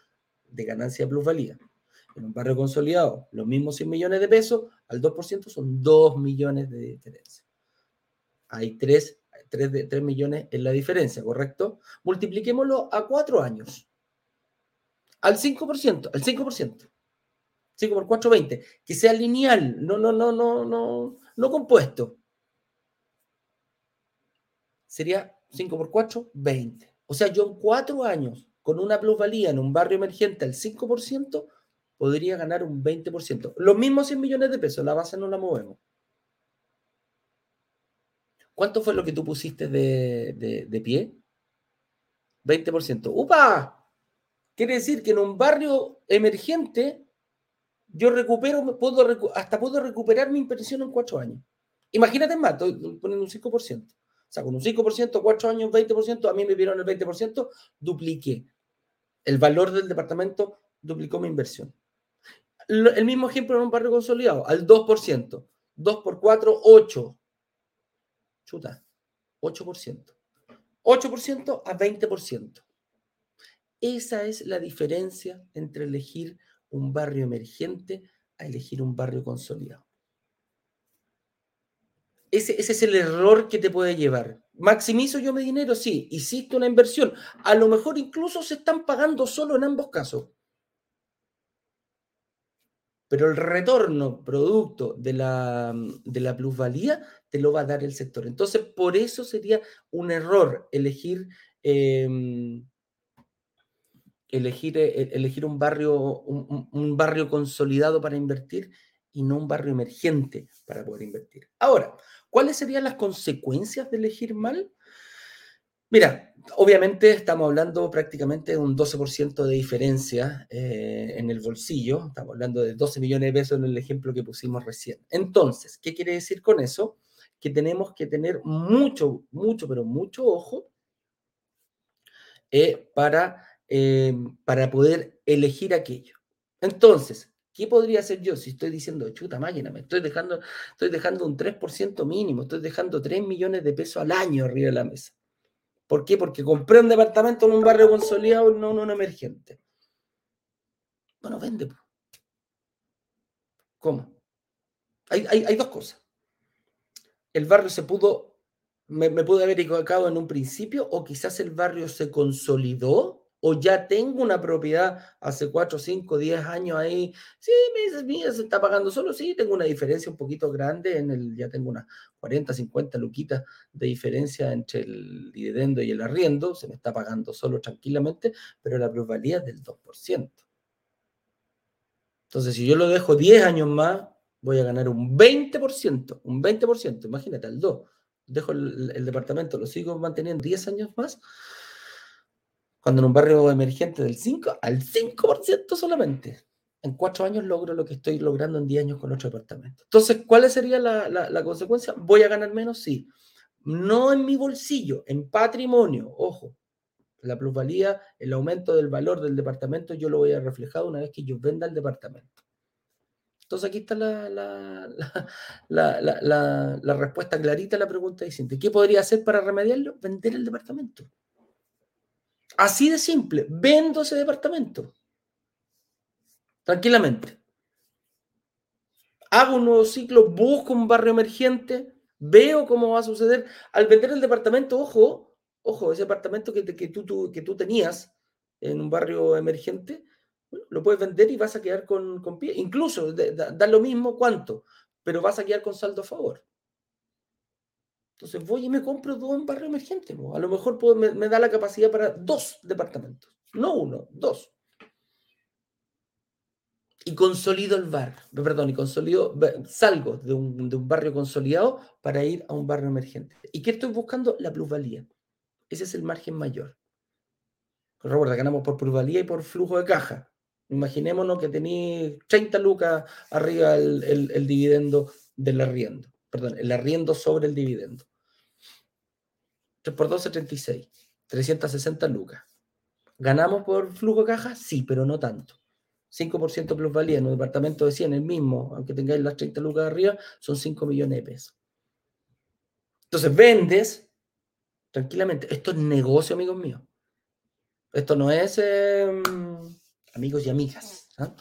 de ganancia plusvalía. En un barrio consolidado, los mismos 100 millones de pesos, al 2% son 2 millones de diferencia. Hay tres 3, de, 3 millones es la diferencia, ¿correcto? Multipliquémoslo a 4 años. Al 5%, al 5%. 5 por 4, 20. Que sea lineal. No, no, no, no, no. no compuesto. Sería 5 por 4, 20. O sea, yo en cuatro años, con una plusvalía en un barrio emergente al 5%, podría ganar un 20%. Los mismos 100 millones de pesos, la base no la movemos. ¿Cuánto fue lo que tú pusiste de, de pie? 20%. ¡Upa! Quiere decir que en un barrio emergente yo recupero, puedo, hasta puedo recuperar mi inversión en cuatro años. Imagínate más, estoy poniendo un 5%. Sea, con un 5%, cuatro años, 20%, a mí me vieron el 20%, dupliqué. El valor del departamento duplicó mi inversión. El mismo ejemplo en un barrio consolidado, al 2%. 2 por 4, 8. Chuta, 8%. 8% a 20%. Esa es la diferencia entre elegir un barrio emergente a elegir un barrio consolidado. Ese, ese, es el error que te puede llevar. ¿Maximizo yo mi dinero? Sí. ¿Hiciste una inversión? A lo mejor incluso se están pagando solo en ambos casos. Pero el retorno producto de la, de la plusvalía te lo va a dar el sector. Entonces, por eso sería un error elegir, em, elegir, eh, elegir un, barrio, un, barrio consolidado para invertir y no un barrio emergente para poder invertir. Ahora, ¿cuáles serían las consecuencias de elegir mal? Mira, obviamente estamos hablando prácticamente de un 12% de diferencia eh, en el bolsillo. Estamos hablando de 12 millones de pesos en el ejemplo que pusimos recién. Entonces, ¿qué quiere decir con eso? Que tenemos que tener mucho, mucho, pero mucho ojo eh, para, eh, para poder elegir aquello. Entonces, ¿qué podría hacer yo si estoy diciendo, chuta máquina, me estoy dejando, estoy dejando un 3% mínimo, estoy dejando 3 millones de pesos al año arriba de la mesa? ¿Por qué? Porque compré un departamento en un barrio consolidado no en un emergente. Bueno, vende. ¿Cómo? Hay, dos cosas. El barrio se pudo, me, me pude haber equivocado en un principio o quizás el barrio se consolidó o ya tengo una propiedad hace 4, 5, 10 años ahí, sí, me dices, mira, se está pagando solo, sí, tengo una diferencia un poquito grande, en el, ya tengo unas 40, 50 luquitas de diferencia entre el dividendo y el arriendo, se me está pagando solo tranquilamente, pero la plusvalía es del 2%. Entonces, si yo lo dejo 10 años más, voy a ganar un 20%, un 20%, imagínate, al 2. Dejo el, el departamento, lo sigo manteniendo 10 años más, cuando en un barrio emergente del 5 al 5% solamente. En cuatro años logro lo que estoy logrando en 10 años con otro departamento. Entonces, ¿cuál sería la, consecuencia? ¿Voy a ganar menos? Sí. No en mi bolsillo, en patrimonio. Ojo, la plusvalía, el aumento del valor del departamento, yo lo voy a reflejar una vez que yo venda el departamento. Entonces aquí está la, respuesta clarita a la pregunta diciendo, ¿qué podría hacer para remediarlo? Vender el departamento. Así de simple, vendo ese departamento. Tranquilamente. Hago un nuevo ciclo, busco un barrio emergente, veo cómo va a suceder. Al vender el departamento, ojo, ojo, ese departamento que, que, tú, que tú tenías en un barrio emergente, lo puedes vender y vas a quedar con, con pie. Incluso da, lo mismo cuánto, pero vas a quedar con saldo a favor. Entonces voy y me compro dos en barrio emergente. A lo mejor me, da la capacidad para dos departamentos. No uno, dos. Y consolido el bar, perdón, y consolido, salgo de un, barrio consolidado para ir a un barrio emergente. ¿Y qué estoy buscando? La plusvalía. Ese es el margen mayor. Recuerda, ganamos por plusvalía y por flujo de caja. Imaginémonos que tenéis 30 lucas arriba el dividendo del arriendo perdón, el arriendo sobre el dividendo. 3 por 12, 36. 360 lucas. ¿Ganamos por flujo de caja? Sí, pero no tanto. 5% plusvalía en un departamento de 100, el mismo, aunque tengáis las 30 lucas arriba, son 5 millones de pesos. Entonces vendes tranquilamente. Esto es negocio, amigos míos. Esto no es em, amigos y amigas. ¿ah?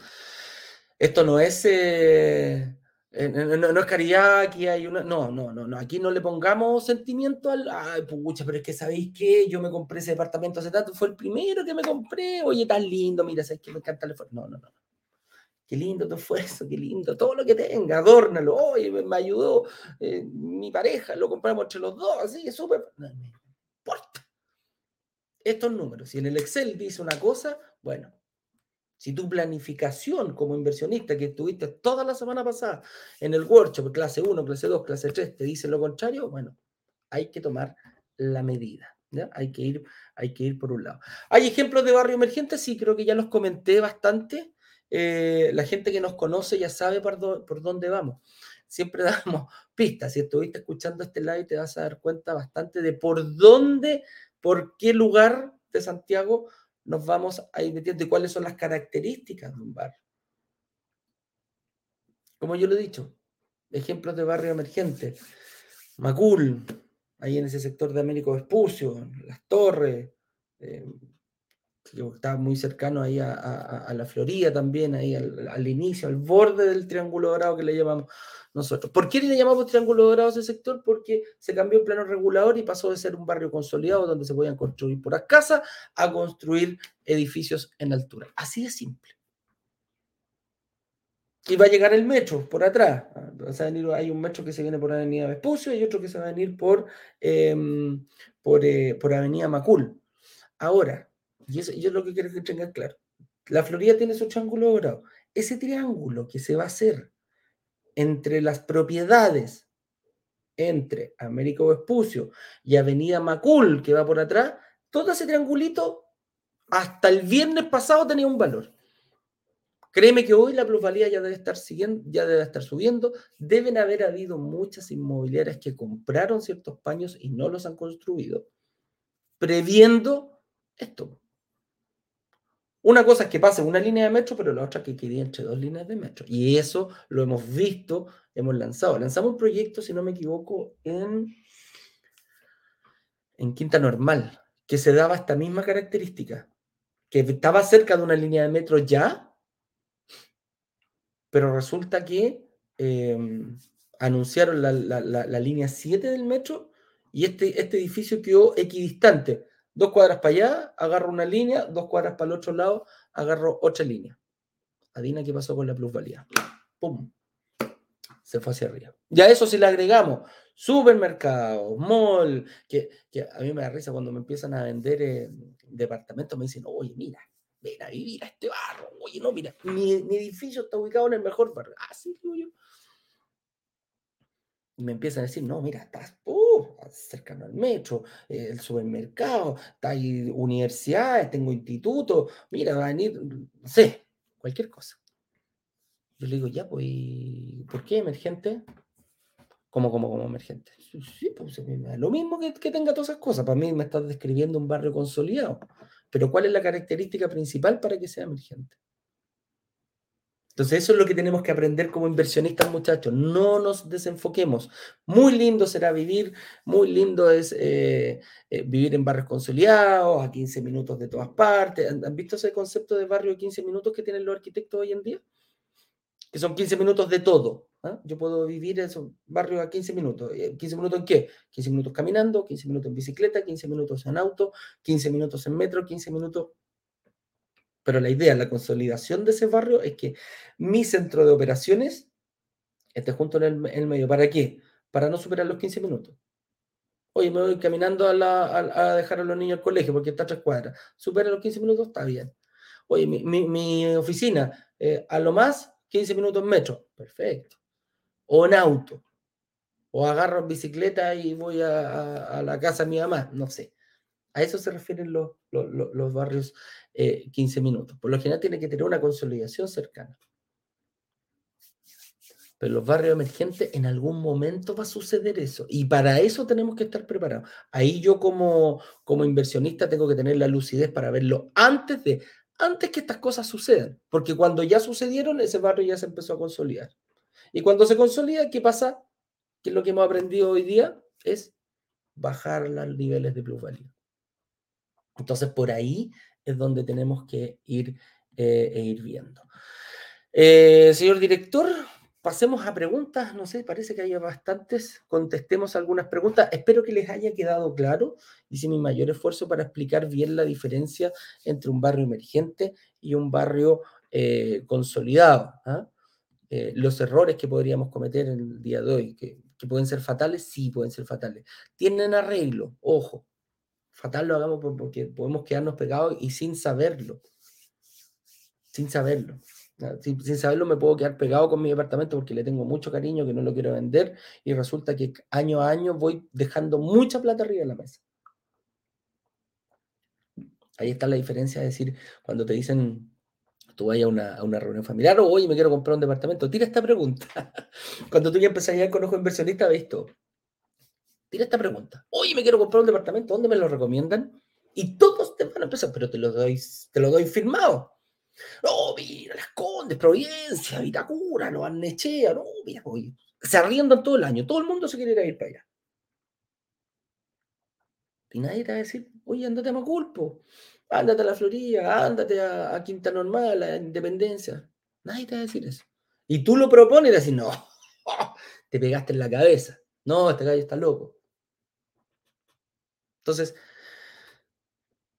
Esto no es eh, eh, no, es caridad, aquí hay una. No, no, no, no. Aquí no le pongamos sentimiento al. Ay, pucha, pero es que sabéis que yo me compré ese departamento hace fue el primero que me compré. Oye, tan lindo, mira, sabéis que me encanta el No, no, no. qué lindo tu esfuerzo, qué lindo, todo lo que tenga, adórnalo, oye, me, ayudó eh, mi pareja, lo compramos entre los dos, así, súper, no me importa. Estos números, si en el Excel dice una cosa, bueno, si tu planificación como inversionista que estuviste toda la semana pasada en el workshop, clase 1, clase 2, clase 3, te dice lo contrario, bueno, hay que tomar la medida. Hay, que ir, hay que ir por un lado. ¿Hay ejemplos de barrio emergente? Sí, creo que ya los comenté bastante. Eh, la gente que nos conoce ya sabe por, por dónde vamos. Siempre damos pistas. Si estuviste escuchando este live, te vas a dar cuenta bastante de por dónde, por qué lugar de Santiago nos vamos a ir metiendo y cuáles son las características de un barrio. Como yo lo he dicho, ejemplos de barrio emergente. Macul, ahí en ese sector de Américo Vespucio, Las Torres, eh, está muy cercano ahí a, la Florida también, ahí al, inicio, al borde del Triángulo Dorado que le llamamos nosotros. ¿Por qué le llamamos Triángulo Dorado a ese sector? Porque se cambió el plano regulador y pasó de ser un barrio consolidado donde se podían construir puras casas a construir edificios en altura. Así de simple. Y va a llegar el metro por atrás. hay un metro que se viene por Avenida Vespucio y otro que se va a venir por, em, eh, por, Avenida Macul. Ahora, y eso, es lo que quiero que tengan claro. La Florida tiene su triángulo dorado. Ese triángulo que se va a hacer entre las propiedades entre Américo Vespucio y Avenida Macul, que va por atrás, todo ese triangulito hasta el viernes pasado tenía un valor. Créeme que hoy la plusvalía ya debe estar siguiendo, ya debe estar subiendo. Deben haber habido muchas inmobiliarias que compraron ciertos paños y no los han construido, previendo esto. Una cosa es que pase una línea de metro, pero la otra que quede entre dos líneas de metro. Y eso lo hemos visto, hemos lanzado. Lanzamos un proyecto, si no me equivoco, en, en Quinta Normal, que se daba esta misma característica, que estaba cerca de una línea de metro ya, pero resulta que em, anunciaron la, línea 7 del metro y este, este edificio quedó equidistante. Dos cuadras para allá, agarro una línea, dos cuadras para el otro lado, agarro otra línea. Adina, ¿qué pasó con la plusvalía? ¡Pum! Se fue hacia arriba. Ya eso si le agregamos supermercados, mall, que, a mí me da risa cuando me empiezan a vender eh, departamentos, me dicen, oye, mira, ven a vivir a este barro. Oye, no, mira, mi, edificio está ubicado en el mejor barrio. Ah, sí, yo. Y me empiezan a decir, no, mira, estás cercano al metro, el supermercado, ahí universidades, tengo instituto, mira, va a venir, sé, cualquier cosa. Yo le digo, ya, pues, ¿por qué emergente? Como, como, como emergente. Sí, pues lo mismo que, que tenga todas esas cosas. Para mí me estás describiendo un barrio consolidado. Pero ¿cuál es la característica principal para que sea emergente? Entonces eso es lo que tenemos que aprender como inversionistas, muchachos. No nos desenfoquemos. Muy lindo será vivir, muy lindo es eh, eh, vivir en barrios consolidados, a 15 minutos de todas partes. ¿Han, visto ese concepto de barrio de 15 minutos que tienen los arquitectos hoy en día? Que son 15 minutos de todo. ¿ah? Yo puedo vivir en esos barrios a 15 minutos. ¿15 eh, minutos en qué? 15 minutos caminando, 15 minutos en bicicleta, 15 minutos en auto, 15 minutos en metro, 15 minutos... Pero la idea, la consolidación de ese barrio es que mi centro de operaciones esté junto en el, medio. ¿Para qué? Para no superar los 15 minutos. Oye, me voy caminando a, dejar a los niños al colegio porque está a tres cuadras. Supera los 15 minutos, está bien. Oye, mi, oficina, eh, a lo más 15 minutos en metro. Perfecto o en auto, o agarro bicicleta y voy a, la casa de mi mamá, no sé. A eso se refieren los, los, barrios 15 eh, minutos. Por lo general tiene que tener una consolidación cercana. Pero los barrios emergentes en algún momento va a suceder eso. Y para eso tenemos que estar preparados. Ahí yo como, como inversionista tengo que tener la lucidez para verlo antes de, antes que estas cosas sucedan. Porque cuando ya sucedieron, ese barrio ya se empezó a consolidar. Y cuando se consolida, ¿qué pasa? Que lo que hemos aprendido hoy día es bajar los niveles de plusvalía. Entonces, por ahí es donde tenemos que ir, eh, e ir viendo. Eh, señor director, pasemos a preguntas. No sé, parece que hay bastantes. Contestemos algunas preguntas. Espero que les haya quedado claro. Hice mi mayor esfuerzo para explicar bien la diferencia entre un barrio emergente y un barrio eh, consolidado. ¿ah? Los errores que podríamos cometer en el día de hoy, que, que, pueden ser fatales, sí pueden ser fatales. Tienen arreglo, ojo. Fatal lo hagamos porque podemos quedarnos pegados y sin saberlo. Sin saberlo. Sin, saberlo me puedo quedar pegado con mi departamento porque le tengo mucho cariño, que no lo quiero vender y resulta que año a año voy dejando mucha plata arriba de la mesa. Ahí está la diferencia de decir, cuando te dicen, tú vayas a una, reunión familiar o, oye, me quiero comprar un departamento, tira esta pregunta. cuando tú ya empezás a ir con ojo inversionista, ves esto. Esta pregunta. Oye, me quiero comprar un departamento, ¿dónde me lo recomiendan? Y todos te van a empezar, pero te lo doy, te lo doy firmado. No, mira, Las Condes, Providencia, Vitacura, no Nechea, no, mira, oye, se arriendan todo el año, todo el mundo se quiere ir a ir para allá. Y nadie te va a decir, oye, ándate a Maculpo, ándate a la Florida, ándate a, Quinta Normal, a Independencia. Nadie te va a decir eso. Y tú lo propones y decís, no, te pegaste en la cabeza. No, este gallo está loco. Entonces,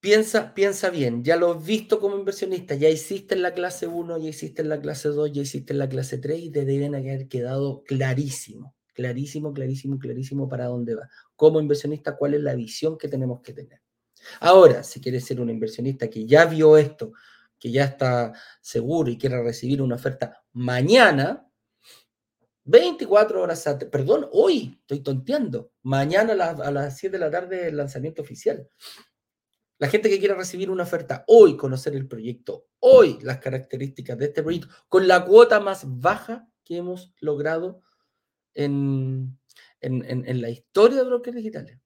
Piensa, piensa bien, ya lo has visto como inversionista, ya hiciste en la clase 1, ya hiciste en la clase 2, ya hiciste en la clase 3 y te deben haber quedado clarísimo, clarísimo, clarísimo, clarísimo para dónde va. Como inversionista, cuál es la visión que tenemos que tener. Ahora, si quieres ser un inversionista que ya vio esto, que ya está seguro y quiere recibir una oferta mañana, 24 horas perdón, hoy, estoy tonteando, mañana a las, a las 7 de la tarde el lanzamiento oficial. La gente que quiera recibir una oferta hoy, conocer el proyecto, hoy las características de este proyecto, con la cuota más baja que hemos logrado en, la historia de brokers digitales.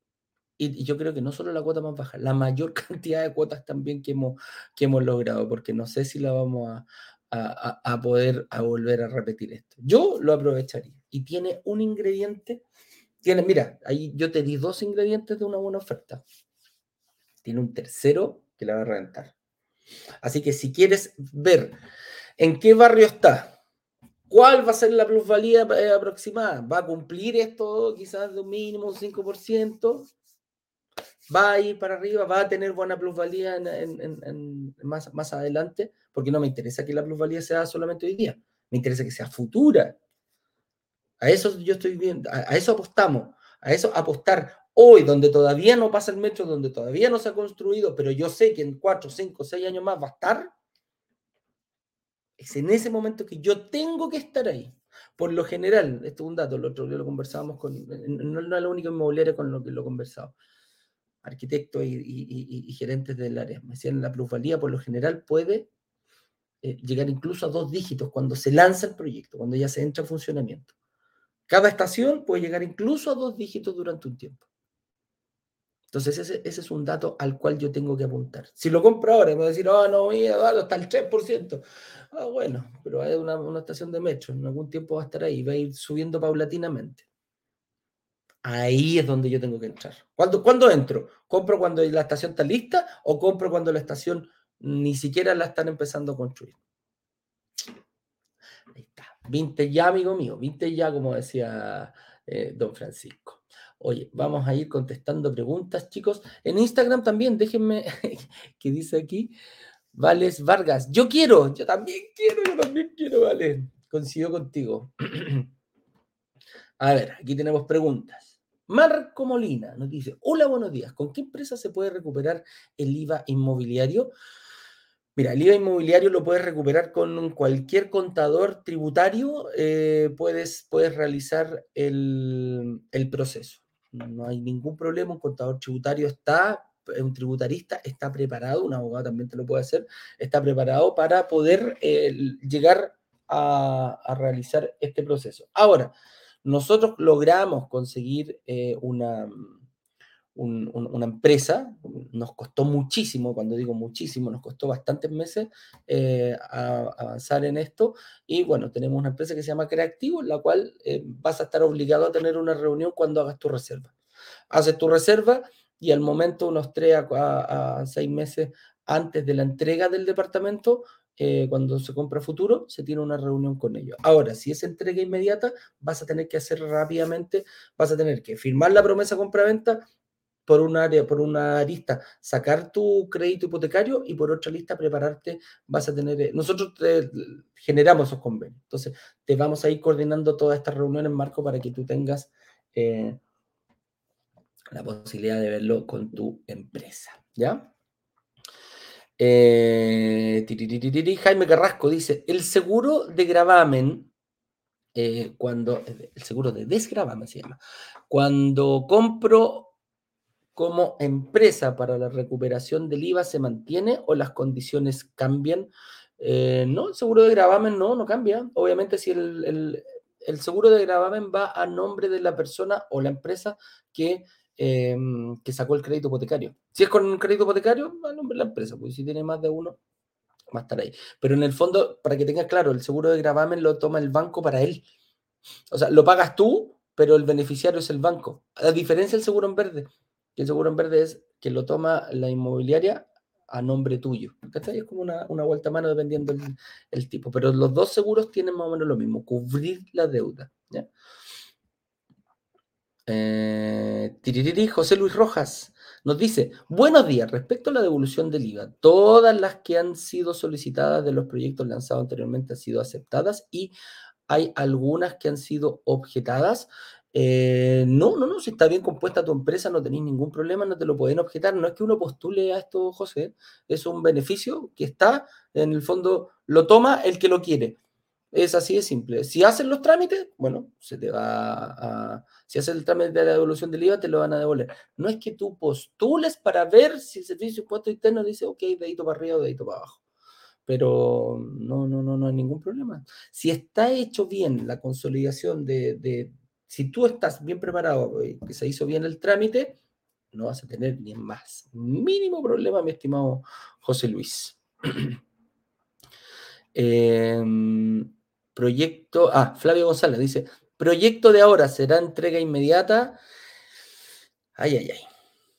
Y, yo creo que no solo la cuota más baja, la mayor cantidad de cuotas también que hemos, que hemos logrado, porque no sé si la vamos a, a poder a volver a repetir esto. Yo lo aprovecharía. Y tiene un ingrediente, tiene, mira, ahí yo te di dos ingredientes de una buena oferta tiene un tercero que la va a reventar. Así que si quieres ver en qué barrio está, cuál va a ser la plusvalía eh, aproximada, va a cumplir esto quizás de un mínimo, un 5%, va a ir para arriba, va a tener buena plusvalía más, más adelante, porque no me interesa que la plusvalía sea solamente hoy día, me interesa que sea futura. A eso yo estoy viendo, a eso apostamos, a eso apostar hoy, donde todavía no pasa el metro, donde todavía no se ha construido, pero yo sé que en 4, 5, 6 años más va a estar, es en ese momento que yo tengo que estar ahí. Por lo general, esto es un dato, el otro día lo conversábamos con, no, es la única inmobiliaria con lo que lo he conversado, arquitectos y, gerentes del área. Me decían, la plusvalía por lo general puede eh, llegar incluso a dos dígitos cuando se lanza el proyecto, cuando ya se entra en funcionamiento. Cada estación puede llegar incluso a dos dígitos durante un tiempo. Entonces, ese, es un dato al cual yo tengo que apuntar. Si lo compro ahora, me voy a decir, oh, no, mira, está el 3%. Ah, bueno, pero hay una, una, estación de metro, en algún tiempo va a estar ahí, va a ir subiendo paulatinamente. Ahí es donde yo tengo que entrar. ¿Cuándo, ¿Cuándo entro? ¿Compro cuando la estación está lista o compro cuando la estación ni siquiera la están empezando a construir? Ahí está. Vinte ya, amigo mío, vinte ya, como decía eh, don Francisco. Oye, vamos a ir contestando preguntas, chicos. En Instagram también, déjenme, que dice aquí, Vales Vargas. Yo quiero, yo también quiero, yo también quiero, Vale. Coincido contigo. A ver, aquí tenemos preguntas. Marco Molina nos dice, hola, buenos días. ¿Con qué empresa se puede recuperar el IVA inmobiliario? Mira, el IVA inmobiliario lo puedes recuperar con cualquier contador tributario, eh, puedes, puedes realizar el, el proceso no hay ningún problema, un contador tributario está, un tributarista está preparado, un abogado también te lo puede hacer, está preparado para poder eh, llegar a, realizar este proceso. Ahora, nosotros logramos conseguir eh, una, una empresa, nos costó muchísimo, cuando digo muchísimo, nos costó bastantes meses eh, avanzar en esto. Y bueno, tenemos una empresa que se llama Creativo, en la cual eh, vas a estar obligado a tener una reunión cuando hagas tu reserva. Haces tu reserva y al momento, unos tres a, seis meses antes de la entrega del departamento, eh, cuando se compra futuro, se tiene una reunión con ellos. Ahora, si es entrega inmediata, vas a tener que hacer rápidamente, vas a tener que firmar la promesa compra-venta, por un área, por una arista, sacar tu crédito hipotecario y por otra lista prepararte, vas a tener, eh, nosotros generamos esos convenios. Entonces, te vamos a ir coordinando todas estas reuniones, Marco, para que tú tengas eh, la posibilidad de verlo con tu empresa. ¿Ya? Eh, Jaime Carrasco dice, el seguro de gravamen, cuando, el seguro de desgravamen se llama, cuando compro como empresa para la recuperación del IVA se mantiene o las condiciones cambian. Eh, no, el seguro de gravamen no, no cambia. Obviamente si el, seguro de gravamen va a nombre de la persona o la empresa que, em, que sacó el crédito hipotecario. Si es con un crédito hipotecario, va a nombre de la empresa, porque si tiene más de uno, va a estar ahí. Pero en el fondo, para que tengas claro, el seguro de gravamen lo toma el banco para él. O sea, lo pagas tú, pero el beneficiario es el banco. A diferencia del seguro en verde, que el seguro en verde es que lo toma la inmobiliaria a nombre tuyo. Es como una, vuelta a mano dependiendo el, tipo. Pero los dos seguros tienen más o menos lo mismo, cubrir la deuda. ¿ya? Eh, José Luis Rojas nos dice, buenos días, respecto a la devolución del IVA, todas las que han sido solicitadas de los proyectos lanzados anteriormente han sido aceptadas y hay algunas que han sido objetadas. Eh, no, no, no, si está bien compuesta tu empresa, no tenéis ningún problema, no te lo pueden objetar. No es que uno postule a esto, José, es un beneficio que está, en el fondo, lo toma el que lo quiere. Es así de simple. Si hacen los trámites, bueno, se te va a. Si haces el trámite de la devolución del IVA, te lo van a devolver. No es que tú postules para ver si el servicio de impuesto interno dice, ok, dedito para arriba o dedito para abajo pero no, no, no, no hay ningún problema. Si está hecho bien la consolidación de, si tú estás bien preparado, y que se hizo bien el trámite, no vas a tener ni más mínimo problema, mi estimado José Luis. Em, proyecto, ah, Flavio González dice, proyecto de ahora será entrega inmediata. Ay, ay, ay.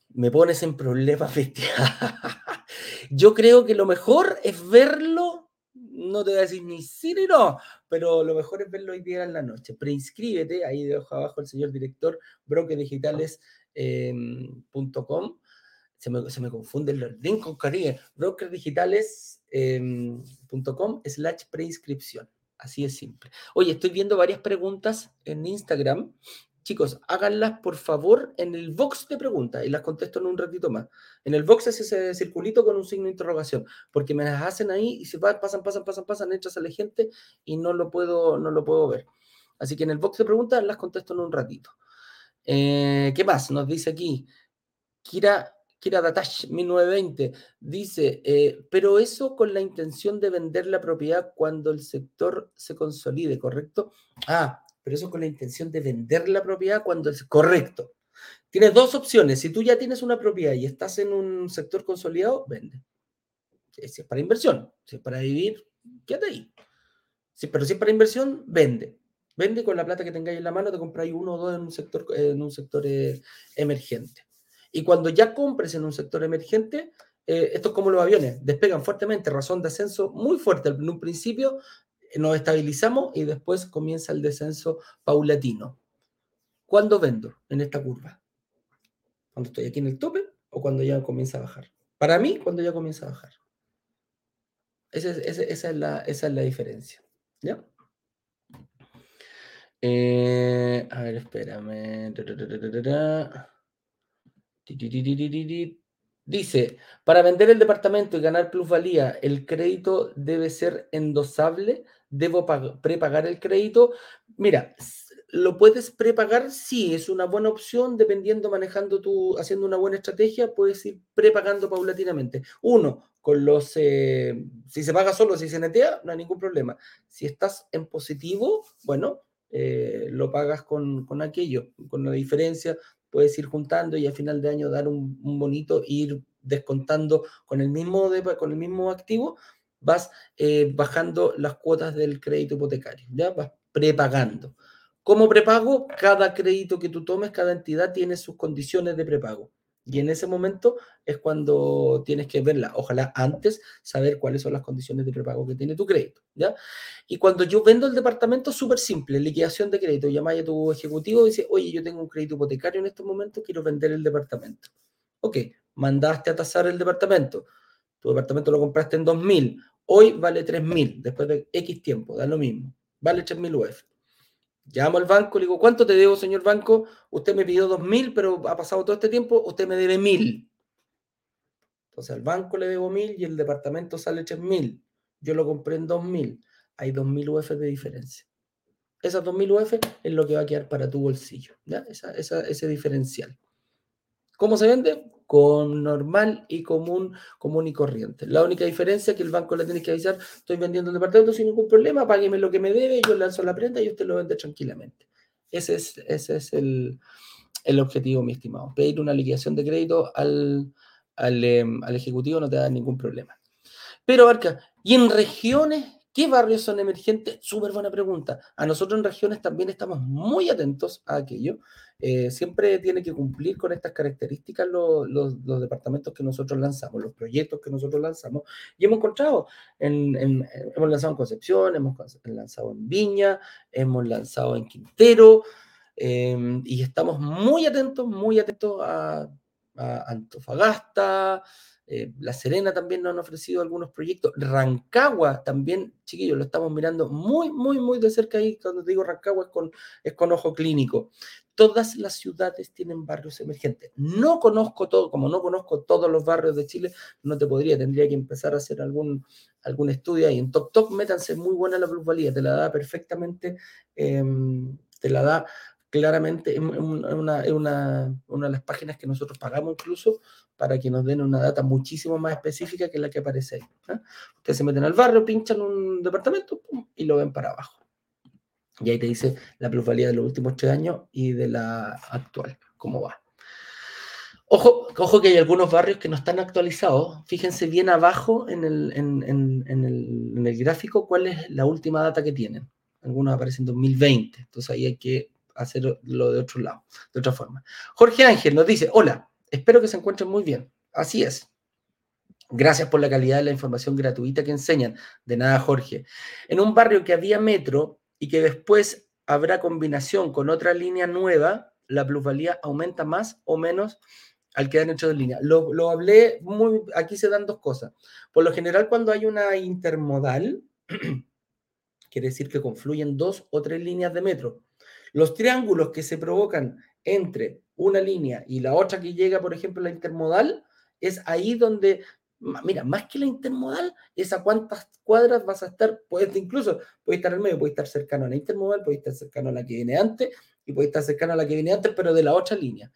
Me pones en problemas, bestia. Yo creo que lo mejor es verlo, no te voy a decir ni sí ni no, pero lo mejor es verlo hoy día en la noche. Preinscríbete, ahí debajo abajo el señor director, brokerdigitales.com. Em, se, me, se me confunden los links con cariño. brokerdigitales.com em, slash preinscripción. Así es simple. Oye, estoy viendo varias preguntas en Instagram chicos, háganlas por favor en el box de preguntas y las contesto en un ratito más. En el box es ese circulito con un signo de interrogación, porque me las hacen ahí y se va, pasan, pasan, pasan, pasan, echas a la gente y no lo puedo, no lo puedo ver. Así que en el box de preguntas las contesto en un ratito. Eh, ¿Qué más? Nos dice aquí Kira, Kira Datash 1920. Dice, eh, pero eso con la intención de vender la propiedad cuando el sector se consolide, ¿correcto? Ah, pero eso con la intención de vender la propiedad cuando es correcto. Tienes dos opciones. Si tú ya tienes una propiedad y estás en un sector consolidado, vende. Si es para inversión, si es para vivir, quédate ahí. pero si es para inversión, vende. Vende con la plata que tengáis en la mano, te compráis uno o dos en un sector, en un sector eh, emergente. Y cuando ya compres en un sector emergente, eh, esto es como los aviones, despegan fuertemente, razón de ascenso muy fuerte en un principio, nos estabilizamos y después comienza el descenso paulatino. ¿Cuándo vendo en esta curva? ¿Cuando estoy aquí en el tope o cuando ya comienza a bajar? Para mí, cuando ya comienza a bajar. Esa es, la, esa es la, diferencia. ¿Ya? Eh, a ver, espérame. Dice, para vender el departamento y ganar plusvalía, ¿el crédito debe ser endosable? ¿Debo prepagar el crédito? Mira, ¿lo puedes prepagar? Sí, es una buena opción, dependiendo, manejando tu, haciendo una buena estrategia, puedes ir prepagando paulatinamente. Uno, con los, eh, si se paga solo, si se netea, no hay ningún problema. Si estás en positivo, bueno, eh, lo pagas con, con, aquello, con la diferencia puedes ir juntando y a final de año dar un, bonito ir descontando con el mismo, con el mismo activo, vas eh, bajando las cuotas del crédito hipotecario, ya vas prepagando. ¿Cómo prepago? Cada crédito que tú tomes, cada entidad tiene sus condiciones de prepago. Y en ese momento es cuando tienes que verla. Ojalá antes saber cuáles son las condiciones de prepago que tiene tu crédito. ¿ya? Y cuando yo vendo el departamento, súper simple, liquidación de crédito. Llamáis a tu ejecutivo y dice, oye, yo tengo un crédito hipotecario en este momento, quiero vender el departamento. Ok, mandaste a tasar el departamento. Tu departamento lo compraste en 2.000. Hoy vale 3.000, después de X tiempo, da lo mismo. Vale 3.000 UF. Llamo al banco, le digo, ¿cuánto te debo, señor banco? Usted me pidió 2.000, pero ha pasado todo este tiempo, usted me debe 1.000. Entonces al banco le debo 1.000 y el departamento sale 3.000. Yo lo compré en 2.000. Hay 2.000 UF de diferencia. Esas 2.000 UF es lo que va a quedar para tu bolsillo, ¿ya? ese diferencial. ¿Cómo se vende? con normal y común, común y corriente. La única diferencia es que el banco le tiene que avisar, estoy vendiendo un departamento sin ningún problema, págueme lo que me debe, yo lanzo la prenda y usted lo vende tranquilamente. Ese es, ese es el, el objetivo, mi estimado. Pedir una liquidación de crédito al, al, em, al ejecutivo no te da ningún problema. Pero, Arca, ¿y en regiones ¿Qué barrios son emergentes? Súper buena pregunta. A nosotros en regiones también estamos muy atentos a aquello. Eh, siempre tiene que cumplir con estas características los, departamentos que nosotros lanzamos, los proyectos que nosotros lanzamos. Y hemos encontrado, en, hemos lanzado en Concepción, hemos lanzado en Viña, hemos lanzado en Quintero, em, y estamos muy atentos, muy atentos a Antofagasta, eh, la Serena también nos han ofrecido algunos proyectos. Rancagua también, chiquillos, lo estamos mirando muy, muy, muy de cerca ahí. Cuando digo Rancagua es con, ojo clínico. Todas las ciudades tienen barrios emergentes. No conozco todo, como no conozco todos los barrios de Chile, no te podría, tendría que empezar a hacer algún, algún estudio ahí. En TokTok, métanse, muy buena la plusvalía, te la da perfectamente, em, te la da claramente, es una, una, una, de las páginas que nosotros pagamos incluso para que nos den una data muchísimo más específica que la que aparece ahí. ¿eh? Ustedes se meten al barrio, pinchan un departamento y lo ven para abajo. Y ahí te dice la plusvalía de los últimos tres años y de la actual, cómo va. Ojo, ojo que hay algunos barrios que no están actualizados. Fíjense bien abajo en el, en, el, el gráfico cuál es la última data que tienen. Algunos aparecen en 2020, entonces ahí hay que hacerlo de otro lado, de otra forma. Jorge Ángel nos dice, hola, Espero que se encuentren muy bien. Así es. Gracias por la calidad de la información gratuita que enseñan. De nada, Jorge. En un barrio que había metro y que después habrá combinación con otra línea nueva, la plusvalía aumenta más o menos al quedar hecho de línea. Lo, lo, hablé muy, aquí se dan dos cosas. Por lo general, cuando hay una intermodal, quiere decir que confluyen dos o tres líneas de metro. Los triángulos que se provocan entre una línea y la otra que llega, por ejemplo, la intermodal, es ahí donde, mira, más que la intermodal, es a cuántas cuadras vas a estar, puedes incluso, puedes estar en medio, puedes estar cercano a la intermodal, puedes estar cercano a la que viene antes y puedes estar cercano a la que viene antes, pero de la otra línea.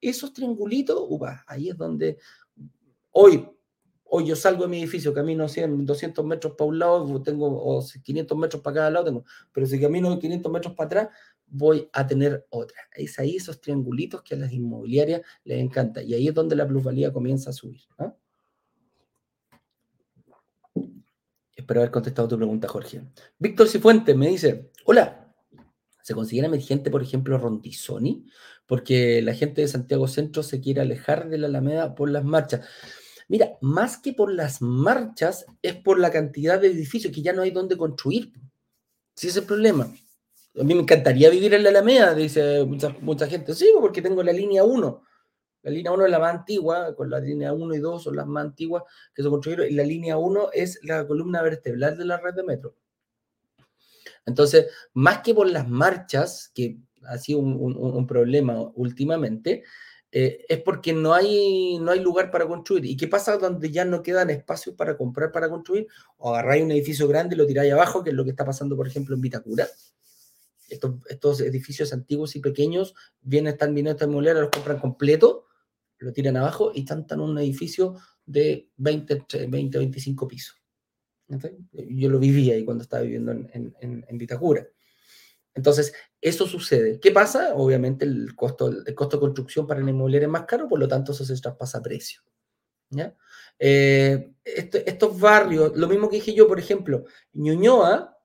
Esos triangulitos, upa, ahí es donde hoy, hoy yo salgo de mi edificio, camino 100, 200 metros para un lado, tengo o 500 metros para cada lado, tengo, pero si camino 500 metros para atrás, voy a tener otra. Es ahí esos triangulitos que a las inmobiliarias les encanta. Y ahí es donde la plusvalía comienza a subir. Espero haber contestado tu pregunta, Jorge. Víctor Cifuentes me dice, hola, ¿se considera emergente, por ejemplo, Rondizoni? Porque la gente de Santiago Centro se quiere alejar de la Alameda por las marchas. Mira, más que por las marchas, es por la cantidad de edificios que ya no hay donde construir. Sí, es el problema. A mí me encantaría vivir en la Alameda, dice mucha, gente. Sí, porque tengo la línea 1. La línea 1 es la más antigua, con la línea 1 y 2 son las más antiguas que se construyeron, y la línea 1 es la columna vertebral de la red de metro. Entonces, más que por las marchas, que ha sido un, un, problema últimamente, eh, es porque no hay, no hay lugar para construir. ¿Y qué pasa donde ya no quedan espacios para comprar, para construir? O agarráis un edificio grande y lo tiráis abajo, que es lo que está pasando, por ejemplo, en Vitacura estos, edificios antiguos y pequeños vienen, están viniendo esta inmobiliaria, los compran completo, lo tiran abajo y están en un edificio de 20, 20 25 pisos. Yo lo vivía ahí cuando estaba viviendo en, en, Vitacura. Entonces, eso sucede. ¿Qué pasa? Obviamente el costo, el costo de construcción para el inmobiliario es más caro, por lo tanto eso se traspasa a precio. ¿ya? Eh, estos barrios, lo mismo que dije yo, por ejemplo, Ñuñoa,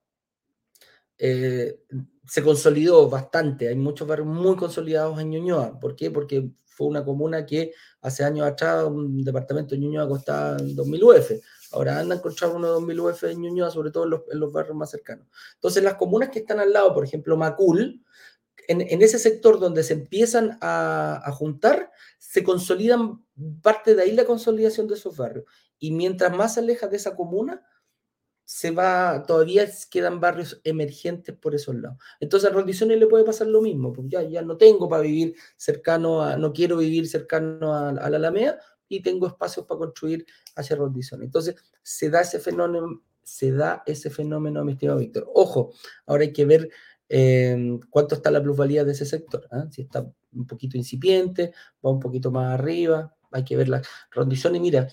eh, se consolidó bastante. Hay muchos barrios muy consolidados en Ñuñoa. ¿Por qué? Porque fue una comuna que hace años atrás un departamento de Ñuñoa costaba 2.000 UF. Ahora andan encontrar uno de 2.000 UF en Ñuñoa, sobre todo en los, barrios más cercanos. Entonces, las comunas que están al lado, por ejemplo, Macul, en, ese sector donde se empiezan a, a, juntar, se consolidan parte de ahí la consolidación de esos barrios. Y mientras más se aleja de esa comuna, se va, todavía quedan barrios emergentes por esos lados. Entonces a Rondiciones le puede pasar lo mismo, porque ya, ya no tengo para vivir cercano a, no quiero vivir cercano a, la Alameda y tengo espacios para construir hacia Rondiciones. Entonces se da ese fenómeno, se da ese fenómeno, mi estimado Víctor. Ojo, ahora hay que ver em, cuánto está la plusvalía de ese sector, ¿ah? si está un poquito incipiente, va un poquito más arriba, hay que ver la Rondiciones. Mira,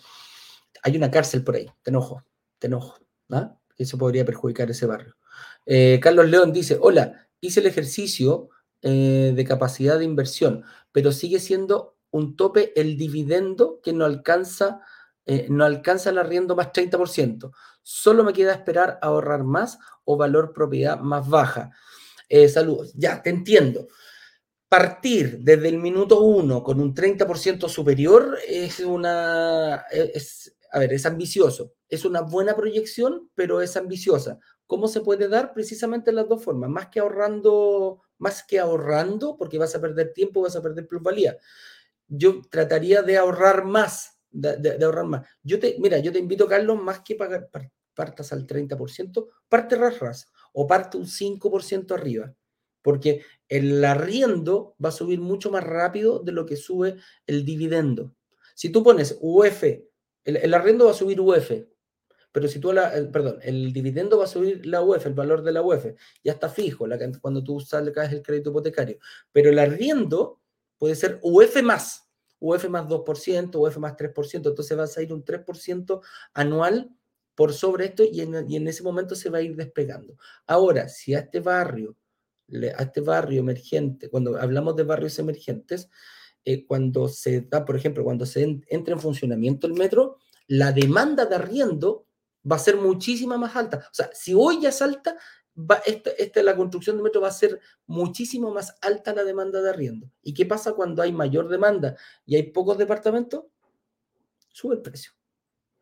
hay una cárcel por ahí, te enojo, te enojo ¿ah? Eso podría perjudicar ese barrio. Eh, Carlos León dice, hola, hice el ejercicio eh, de capacidad de inversión, pero sigue siendo un tope el dividendo que no alcanza, eh, no alcanza el arriendo más 30%. Solo me queda esperar ahorrar más o valor propiedad más baja. saludos. Ya, te entiendo. Partir desde el minuto uno con un 30% superior es una, es, a ver, es ambicioso. Es una buena proyección, pero es ambiciosa. ¿Cómo se puede dar? Precisamente en las dos formas. Más que ahorrando, más que ahorrando, porque vas a perder tiempo, vas a perder plusvalía. Yo trataría de ahorrar más, de, ahorrar más. Yo te, mira, yo te invito, Carlos, más que pagar, partas al 30%, parte ras, o parte un 5% arriba, porque el arriendo va a subir mucho más rápido de lo que sube el dividendo. Si tú pones UF el, arrendo va a subir UF, pero si tú, la, perdón, el dividendo va a subir la UF, el valor de la UF, ya está fijo la, cuando tú sacas el crédito hipotecario, pero el arriendo puede ser UF más, UF más 2%, UF más 3%, entonces vas a ir un 3% anual por sobre esto y en, y en, ese momento se va a ir despegando. Ahora, si a este barrio, a este barrio emergente, cuando hablamos de barrios emergentes, eh, cuando se da, por ejemplo, cuando se entra en funcionamiento el metro, la demanda de arriendo va a ser muchísima más alta. O sea, si hoy ya es alta, va, esta, la construcción del metro va a ser muchísimo más alta la demanda de arriendo. ¿Y qué pasa cuando hay mayor demanda y hay pocos departamentos? Sube el precio.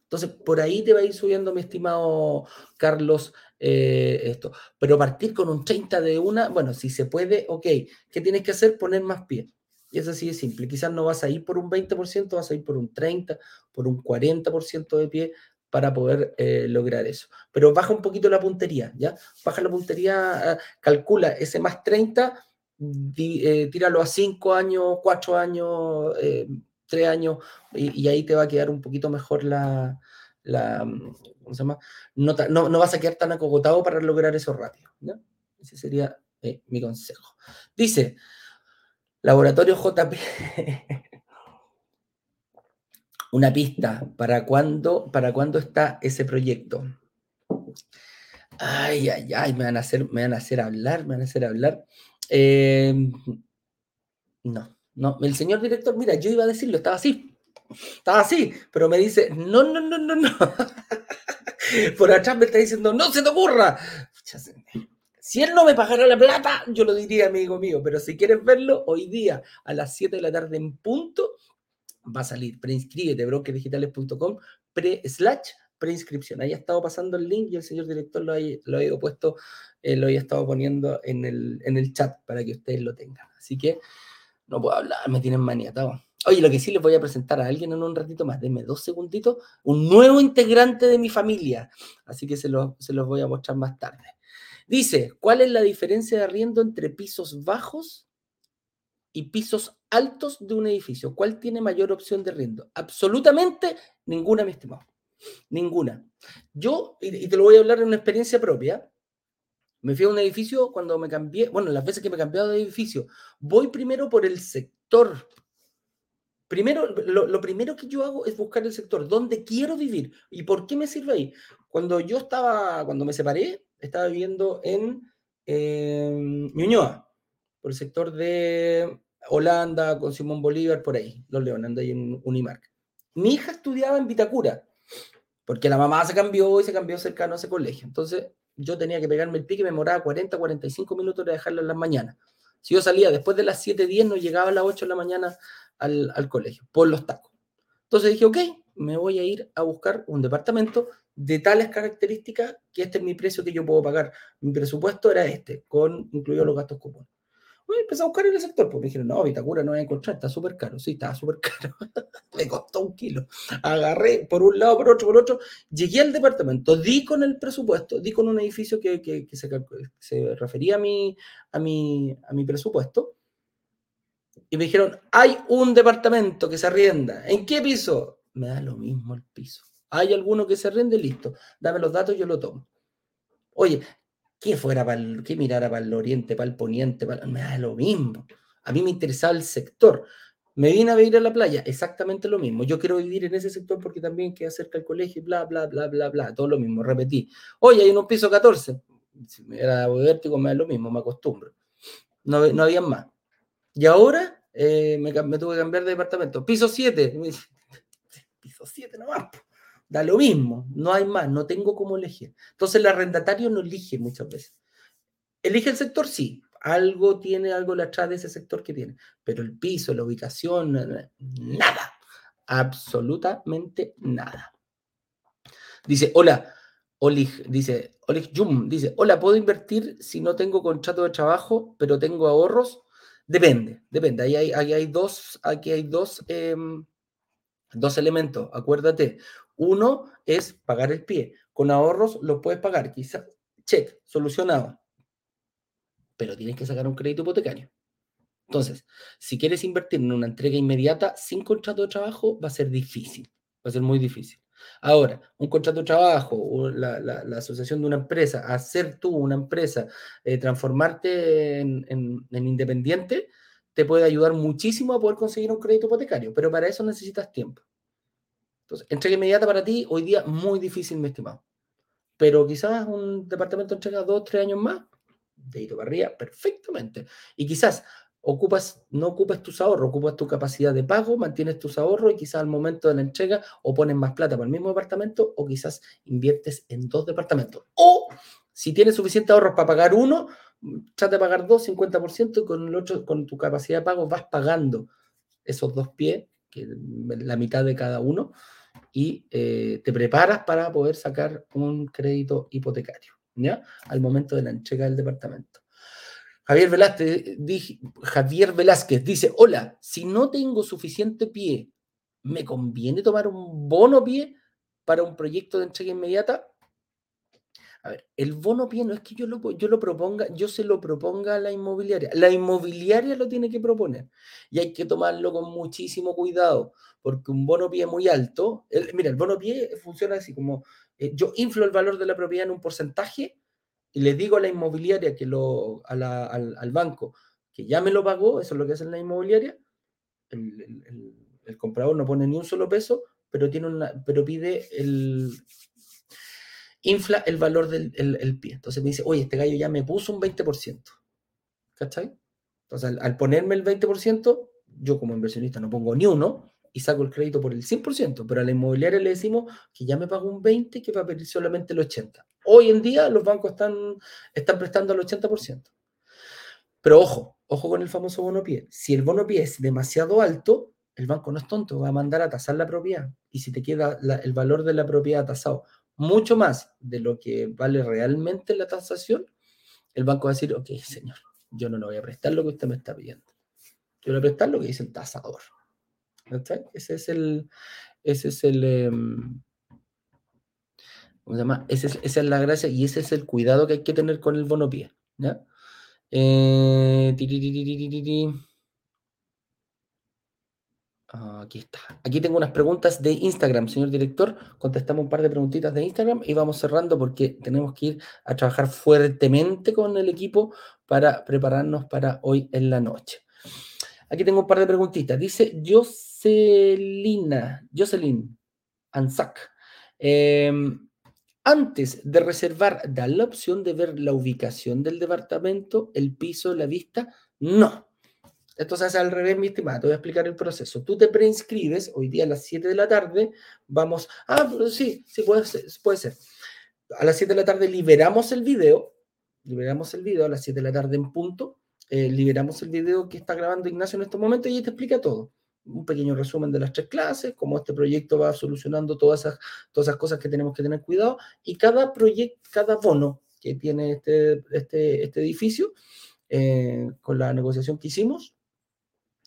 Entonces, por ahí te va a ir subiendo, mi estimado Carlos, eh, esto. Pero partir con un 30 de una, bueno, si se puede, ok. ¿Qué tienes que hacer? Poner más pie. Y es así de simple. Quizás no vas a ir por un 20%, vas a ir por un 30%, por un 40% de pie para poder eh, lograr eso. Pero baja un poquito la puntería, ¿ya? Baja la puntería, ah, calcula ese más 30, eh, tíralo a 5 años, 4 años, 3 eh, años, y, ahí te va a quedar un poquito mejor la, ¿cómo se llama? No, no, vas a quedar tan acogotado para lograr eso rápido, ¿ya? Ese sería mi consejo. Dice, Laboratorio JP. Una pista, ¿para cuándo, ¿para cuándo está ese proyecto? Ay, ay, ay, me van a hacer, me van a hacer hablar, me van a hacer hablar. Em, no, no, el señor director, mira, yo iba a decirlo, estaba así, estaba así, pero me dice, no, no, no, no, no. Por atrás me está diciendo, no se te ocurra. Si él no me pagara la plata, yo lo diría, amigo mío, pero si quieres verlo, hoy día a las 7 de la tarde en punto, va a salir. Preinscríbete, brokerdigitales.com, pre slash preinscripción. Ahí ha estado pasando el link y el señor director lo ha, lo puesto, eh, lo ha estado poniendo en el, en el chat para que ustedes lo tengan. Así que no puedo hablar, me tienen maniatado. Oye, lo que sí les voy a presentar a alguien en un ratito más, denme dos segunditos, un nuevo integrante de mi familia. Así que se, se los voy a mostrar más tarde. Dice, ¿cuál es la diferencia de arriendo entre pisos bajos y pisos altos de un edificio? ¿Cuál tiene mayor opción de arriendo? Absolutamente ninguna, mi estimado. Ninguna. Yo, y te lo voy a hablar de una experiencia propia, me fui a un edificio cuando me cambié, bueno, las veces que me he cambiado de edificio, voy primero por el sector. Primero, lo, lo, primero que yo hago es buscar el sector, dónde quiero vivir y por qué me sirve ahí. Cuando yo estaba, cuando me separé, estaba viviendo en Ñuñoa, por el sector de Holanda, con Simón Bolívar, por ahí, los Leones, anda ahí en Unimark. Mi hija estudiaba en Vitacura, porque la mamá se cambió y se cambió cercano a ese colegio. Entonces, yo tenía que pegarme el pique, me demoraba 40, 45 minutos de dejarlo en las mañanas. Si yo salía después de las 7, no llegaba a las 8 de la mañana al, al colegio, por los tacos. Entonces dije, ok, me voy a ir a buscar un departamento de tales características que este es mi precio que yo puedo pagar. Mi presupuesto era este, con incluidos los gastos comunes. Uy, empecé a buscar en el sector, porque me dijeron, no, Vitacura no voy a encontrar, está súper caro. Sí, estaba súper caro. me costó un kilo. Agarré por un lado, por otro, por otro. Llegué al departamento, di con el presupuesto, di con un edificio que, que, se, se, refería a mi, a, mi, a mi presupuesto. Y me dijeron, hay un departamento que se arrienda. ¿En qué piso? Me da lo mismo el piso. Hay alguno que se rinde, listo. Dame los datos, yo lo tomo. Oye, ¿qué fuera para el, qué mirara para el oriente, para el poniente? Para, me da lo mismo. A mí me interesaba el sector. Me vine a vivir a la playa, exactamente lo mismo. Yo quiero vivir en ese sector porque también queda cerca del colegio, bla, bla, bla, bla, bla. Todo lo mismo, repetí. Oye, hay un piso 14. Si me era vértigo, me da lo mismo, me acostumbro. No, no había más. Y ahora eh, me, me, tuve que cambiar de departamento. Piso 7. Piso 7 nomás da lo mismo, no hay más, no tengo cómo elegir. Entonces el arrendatario no elige muchas veces. Elige el sector, sí, algo tiene, algo la atrás de ese sector que tiene, pero el piso, la ubicación, nada, absolutamente nada. Dice, hola, Olig, dice, Olig Jum, dice, hola, ¿puedo invertir si no tengo contrato de trabajo, pero tengo ahorros? Depende, depende. Ahí hay, hay dos, aquí hay dos, em, dos elementos, acuérdate. Uno es pagar el pie. Con ahorros lo puedes pagar, quizás, check, solucionado. Pero tienes que sacar un crédito hipotecario. Entonces, si quieres invertir en una entrega inmediata sin contrato de trabajo, va a ser difícil, va a ser muy difícil. Ahora, un contrato de trabajo, la, asociación de una empresa, hacer tú una empresa, eh, transformarte en, en independiente, te puede ayudar muchísimo a poder conseguir un crédito hipotecario, pero para eso necesitas tiempo. Entrega inmediata para ti, hoy día muy difícil, mi estimado. Pero quizás un departamento entrega dos, tres años más, de para perfectamente. Y quizás ocupas, no ocupes tus ahorros, ocupas tu capacidad de pago, mantienes tus ahorros y quizás al momento de la entrega o pones más plata para el mismo departamento o quizás inviertes en dos departamentos. O si tienes suficiente ahorros para pagar uno, trata de pagar dos, 50% y con el otro, con tu capacidad de pago vas pagando esos dos pies, que la mitad de cada uno, y eh, te preparas para poder sacar un crédito hipotecario, ¿ya? Al momento de la entrega del departamento. Javier Velázquez, Javier Velázquez dice, hola, si no tengo suficiente pie, ¿me conviene tomar un bono pie para un proyecto de entrega inmediata? A ver, el bono pie no es que yo lo, yo lo proponga, yo se lo proponga a la inmobiliaria. La inmobiliaria lo tiene que proponer y hay que tomarlo con muchísimo cuidado porque un bono pie muy alto, mira, el bono pie funciona así como eh, yo inflo el valor de la propiedad en un porcentaje y le digo a la inmobiliaria que lo, al, al, banco que ya me lo pagó, eso es lo que hace la inmobiliaria, el, el, el comprador no pone ni un solo peso, pero, tiene una, pero pide el, infla el valor del el, pie. Entonces me dice, oye, este gallo ya me puso un 20%. ¿Cachai? Entonces, al, ponerme el 20%, yo como inversionista no pongo ni uno y saco el crédito por el 100%, pero a la inmobiliaria le decimos que ya me pagó un 20% que va a pedir solamente el 80%. Hoy en día los bancos están, están prestando el 80%. Pero ojo, ojo con el famoso bono pie. Si el bono pie es demasiado alto, el banco no es tonto, va a mandar a tasar la propiedad. Y si te queda el valor de la propiedad tasado mucho más de lo que vale realmente la tasación, el banco va a decir, ok, señor, yo no le voy a prestar lo que usted me está pidiendo. Yo le voy a prestar lo que dice el tasador. Ese es el, ese es el, em, ¿cómo se llama? esa es la gracia y ese es el cuidado que hay que tener con el bono pie. ¿ya? Eh, Aquí está. Aquí tengo unas preguntas de Instagram, señor director. Contestamos un par de preguntitas de Instagram y vamos cerrando porque tenemos que ir a trabajar fuertemente con el equipo para prepararnos para hoy en la noche. Aquí tengo un par de preguntitas. Dice Jocelina, Jocelyn Anzac. Em, antes de reservar, da la opción de ver la ubicación del departamento, el piso, la vista. No. Esto se hace al revés, mi estimado. Te voy a explicar el proceso. Tú te preinscribes hoy día a las 7 de la tarde. Vamos. Ah, sí, sí, puede ser. Puede ser. a las 7 de la tarde liberamos el video, liberamos el video a las 7 de la tarde en punto, eh, liberamos el video que está grabando Ignacio en estos momentos y te explica todo. Un pequeño resumen de las tres clases, cómo este proyecto va solucionando todas esas, todas esas cosas que tenemos que tener cuidado y cada proyecto, cada bono que tiene este, este, este edificio, eh, con la negociación que hicimos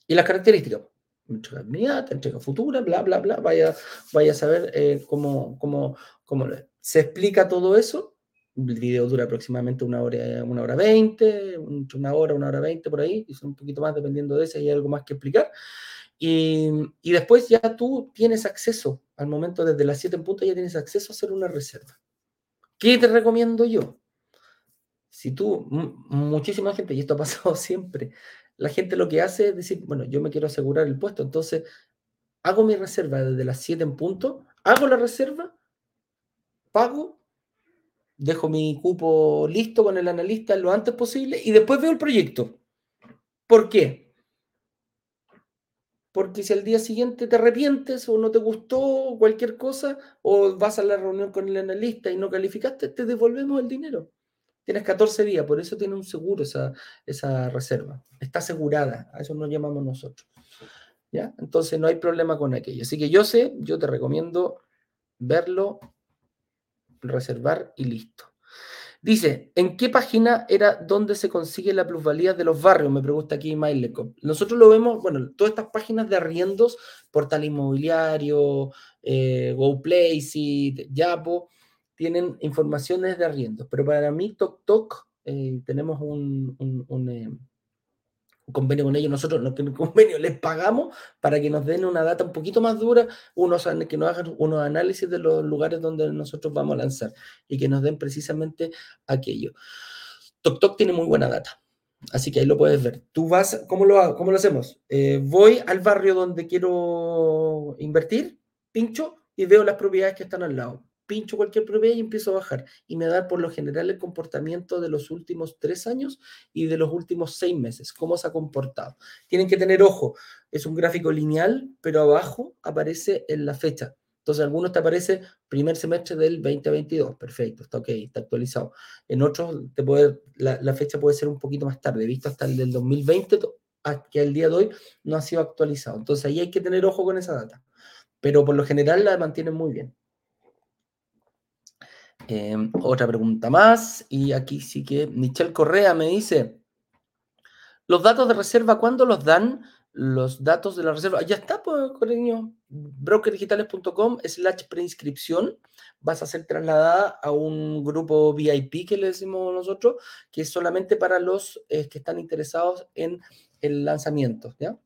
y las características. Entrega inmediata, entrega futura, bla, bla, bla. Vaya, vaya a saber eh, cómo, cómo, cómo se explica todo eso el video dura aproximadamente una hora, una hora veinte, una hora, una hora veinte por ahí, y un poquito más dependiendo de ese, hay algo más que explicar. Y, y, después ya tú tienes acceso, al momento desde las 7 en punto, ya tienes acceso a hacer una reserva. ¿Qué te recomiendo yo? Si tú, muchísima gente, y esto ha pasado siempre, la gente lo que hace es decir, bueno, yo me quiero asegurar el puesto, entonces hago mi reserva desde las 7 en punto, hago la reserva, pago dejo mi cupo listo con el analista lo antes posible y después veo el proyecto. ¿Por qué? Porque si al día siguiente te arrepientes o no te gustó cualquier cosa o vas a la reunión con el analista y no calificaste, te devolvemos el dinero. Tienes 14 días, por eso tiene un seguro esa, esa reserva. Está asegurada, a eso nos llamamos nosotros. ¿Ya? Entonces no hay problema con aquello. Así que yo sé, yo te recomiendo verlo reservar y listo. Dice, ¿en qué página era donde se consigue la plusvalía de los barrios? Me pregunta aquí Maileco. Nosotros lo vemos, bueno, todas estas páginas de arriendos, portal inmobiliario, eh, GoPlace, Yapo, tienen informaciones de arriendos. Pero para mí, TokTok, eh, tenemos un, eh, un convenio con ellos, nosotros no tenemos convenio, les pagamos para que nos den una data un poquito más dura, unos, que nos hagan unos análisis de los lugares donde nosotros vamos a lanzar y que nos den precisamente aquello. TokTok tiene muy buena data, así que ahí lo puedes ver. Tú vas, ¿cómo lo, cómo lo hacemos? Eh, voy al barrio donde quiero invertir, pincho y veo las propiedades que están al lado pincho cualquier propiedad y empiezo a bajar. Y me da por lo general el comportamiento de los últimos tres años y de los últimos seis meses, cómo se ha comportado. Tienen que tener ojo, es un gráfico lineal, pero abajo aparece en la fecha. Entonces, en algunos te aparece primer semestre del 2022, perfecto, está ok, está actualizado. En otros, te puede, la, fecha puede ser un poquito más tarde, visto hasta el del 2020, que al día de hoy no ha sido actualizado. Entonces, ahí hay que tener ojo con esa data. Pero por lo general la mantienen muy bien. Em, otra pregunta más, y aquí sí que Michelle Correa me dice, los datos de reserva, ¿cuándo los dan? Los datos de la reserva, ya está, pues, cariño, brokerdigitales.com slash preinscripción, vas a ser trasladada a un grupo VIP que le decimos nosotros, que es solamente para los eh, que están interesados en el lanzamiento, ¿ya?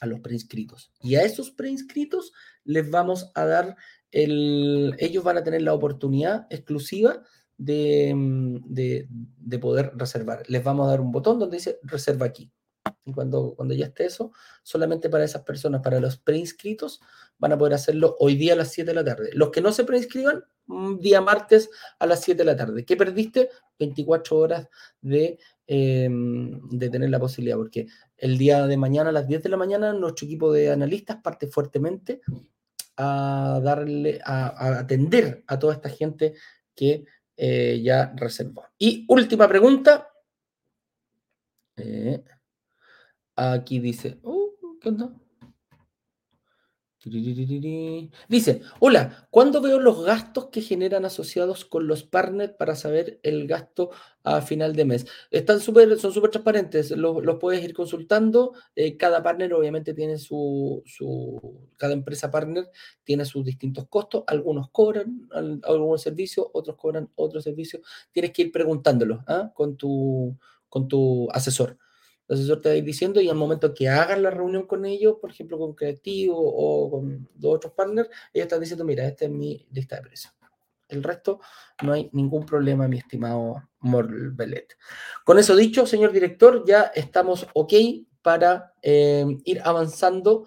A los preinscritos. Y a esos preinscritos les vamos a dar ellos van a tener la oportunidad exclusiva mm, de, de, poder reservar. Les vamos a dar un botón donde dice reserva aquí. Y cuando, cuando ya esté eso, solamente para esas personas, para los preinscritos, van a poder hacerlo hoy día a las 7 de la tarde. Los que no se preinscriban, día martes a las 7 de la tarde. ¿Qué perdiste? 24 horas de, em, de tener la posibilidad, porque el día de mañana a las 10 de la mañana nuestro equipo de analistas parte fuertemente a darle, a, atender a toda esta gente que eh, ya reservó. Y última pregunta. Eh, aquí dice, uh, ¿qué onda? Dice, hola, ¿cuándo veo los gastos que generan asociados con los partners para saber el gasto a final de mes? Están súper, son súper transparentes, los, puedes ir consultando. Eh, cada partner obviamente tiene su, su, cada empresa partner tiene sus distintos costos. Algunos cobran algunos servicios, otros cobran otros servicios. Tienes que ir preguntándolo ¿ah? con, tu, con tu asesor el asesor te va a ir diciendo y al momento que hagan la reunión con ellos, por ejemplo, con Creativo o con dos otros partners, ellos están diciendo, mira, esta es mi lista de precios. El resto no hay ningún problema, mi estimado Morbelet. Con eso dicho, señor director, ya estamos ok para eh, ir avanzando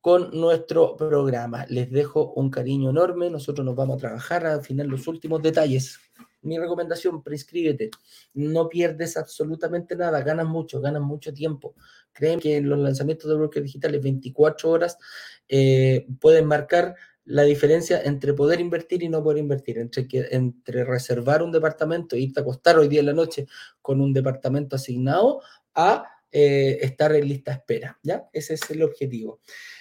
con nuestro programa. Les dejo un cariño enorme. Nosotros nos vamos a trabajar al final los últimos detalles mi recomendación, prescríbete. No pierdes absolutamente nada, ganas mucho, ganas mucho tiempo. Creen que los lanzamientos de brokers digitales 24 horas eh, pueden marcar la diferencia entre poder invertir y no poder invertir, entre, reservar un departamento e irte a acostar hoy día en la noche con un departamento asignado a eh, estar en lista espera, ¿ya? Ese es el objetivo.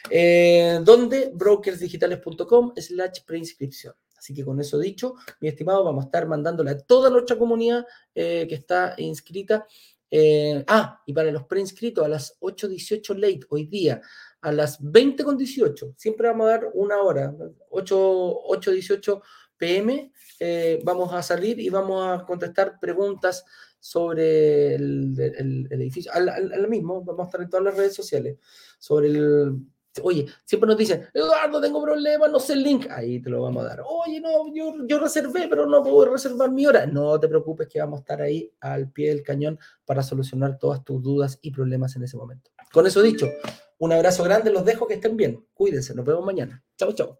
Eh, donde brokersdigitales.com slash preinscripción. Así que con eso dicho, mi estimado, vamos a estar mandándole a toda nuestra comunidad eh, que está inscrita. Eh, ah, y para los preinscritos a las 8.18 late hoy día, a las 20.18, siempre vamos a dar una hora, 8.18 pm, eh, vamos a salir y vamos a contestar preguntas sobre el, edificio. Al, mismo, vamos a estar en todas las redes sociales, sobre el Oye, siempre nos dicen, Eduardo, tengo problemas, no sé el link. Ahí te lo vamos a dar. Oye, no, yo, reservé, pero no puedo reservar mi hora. No te preocupes que vamos a estar ahí al pie del cañón para solucionar todas tus dudas y problemas en ese momento. Con eso dicho, un abrazo grande, los dejo que estén bien. Cuídense, nos vemos mañana. Chao, chao.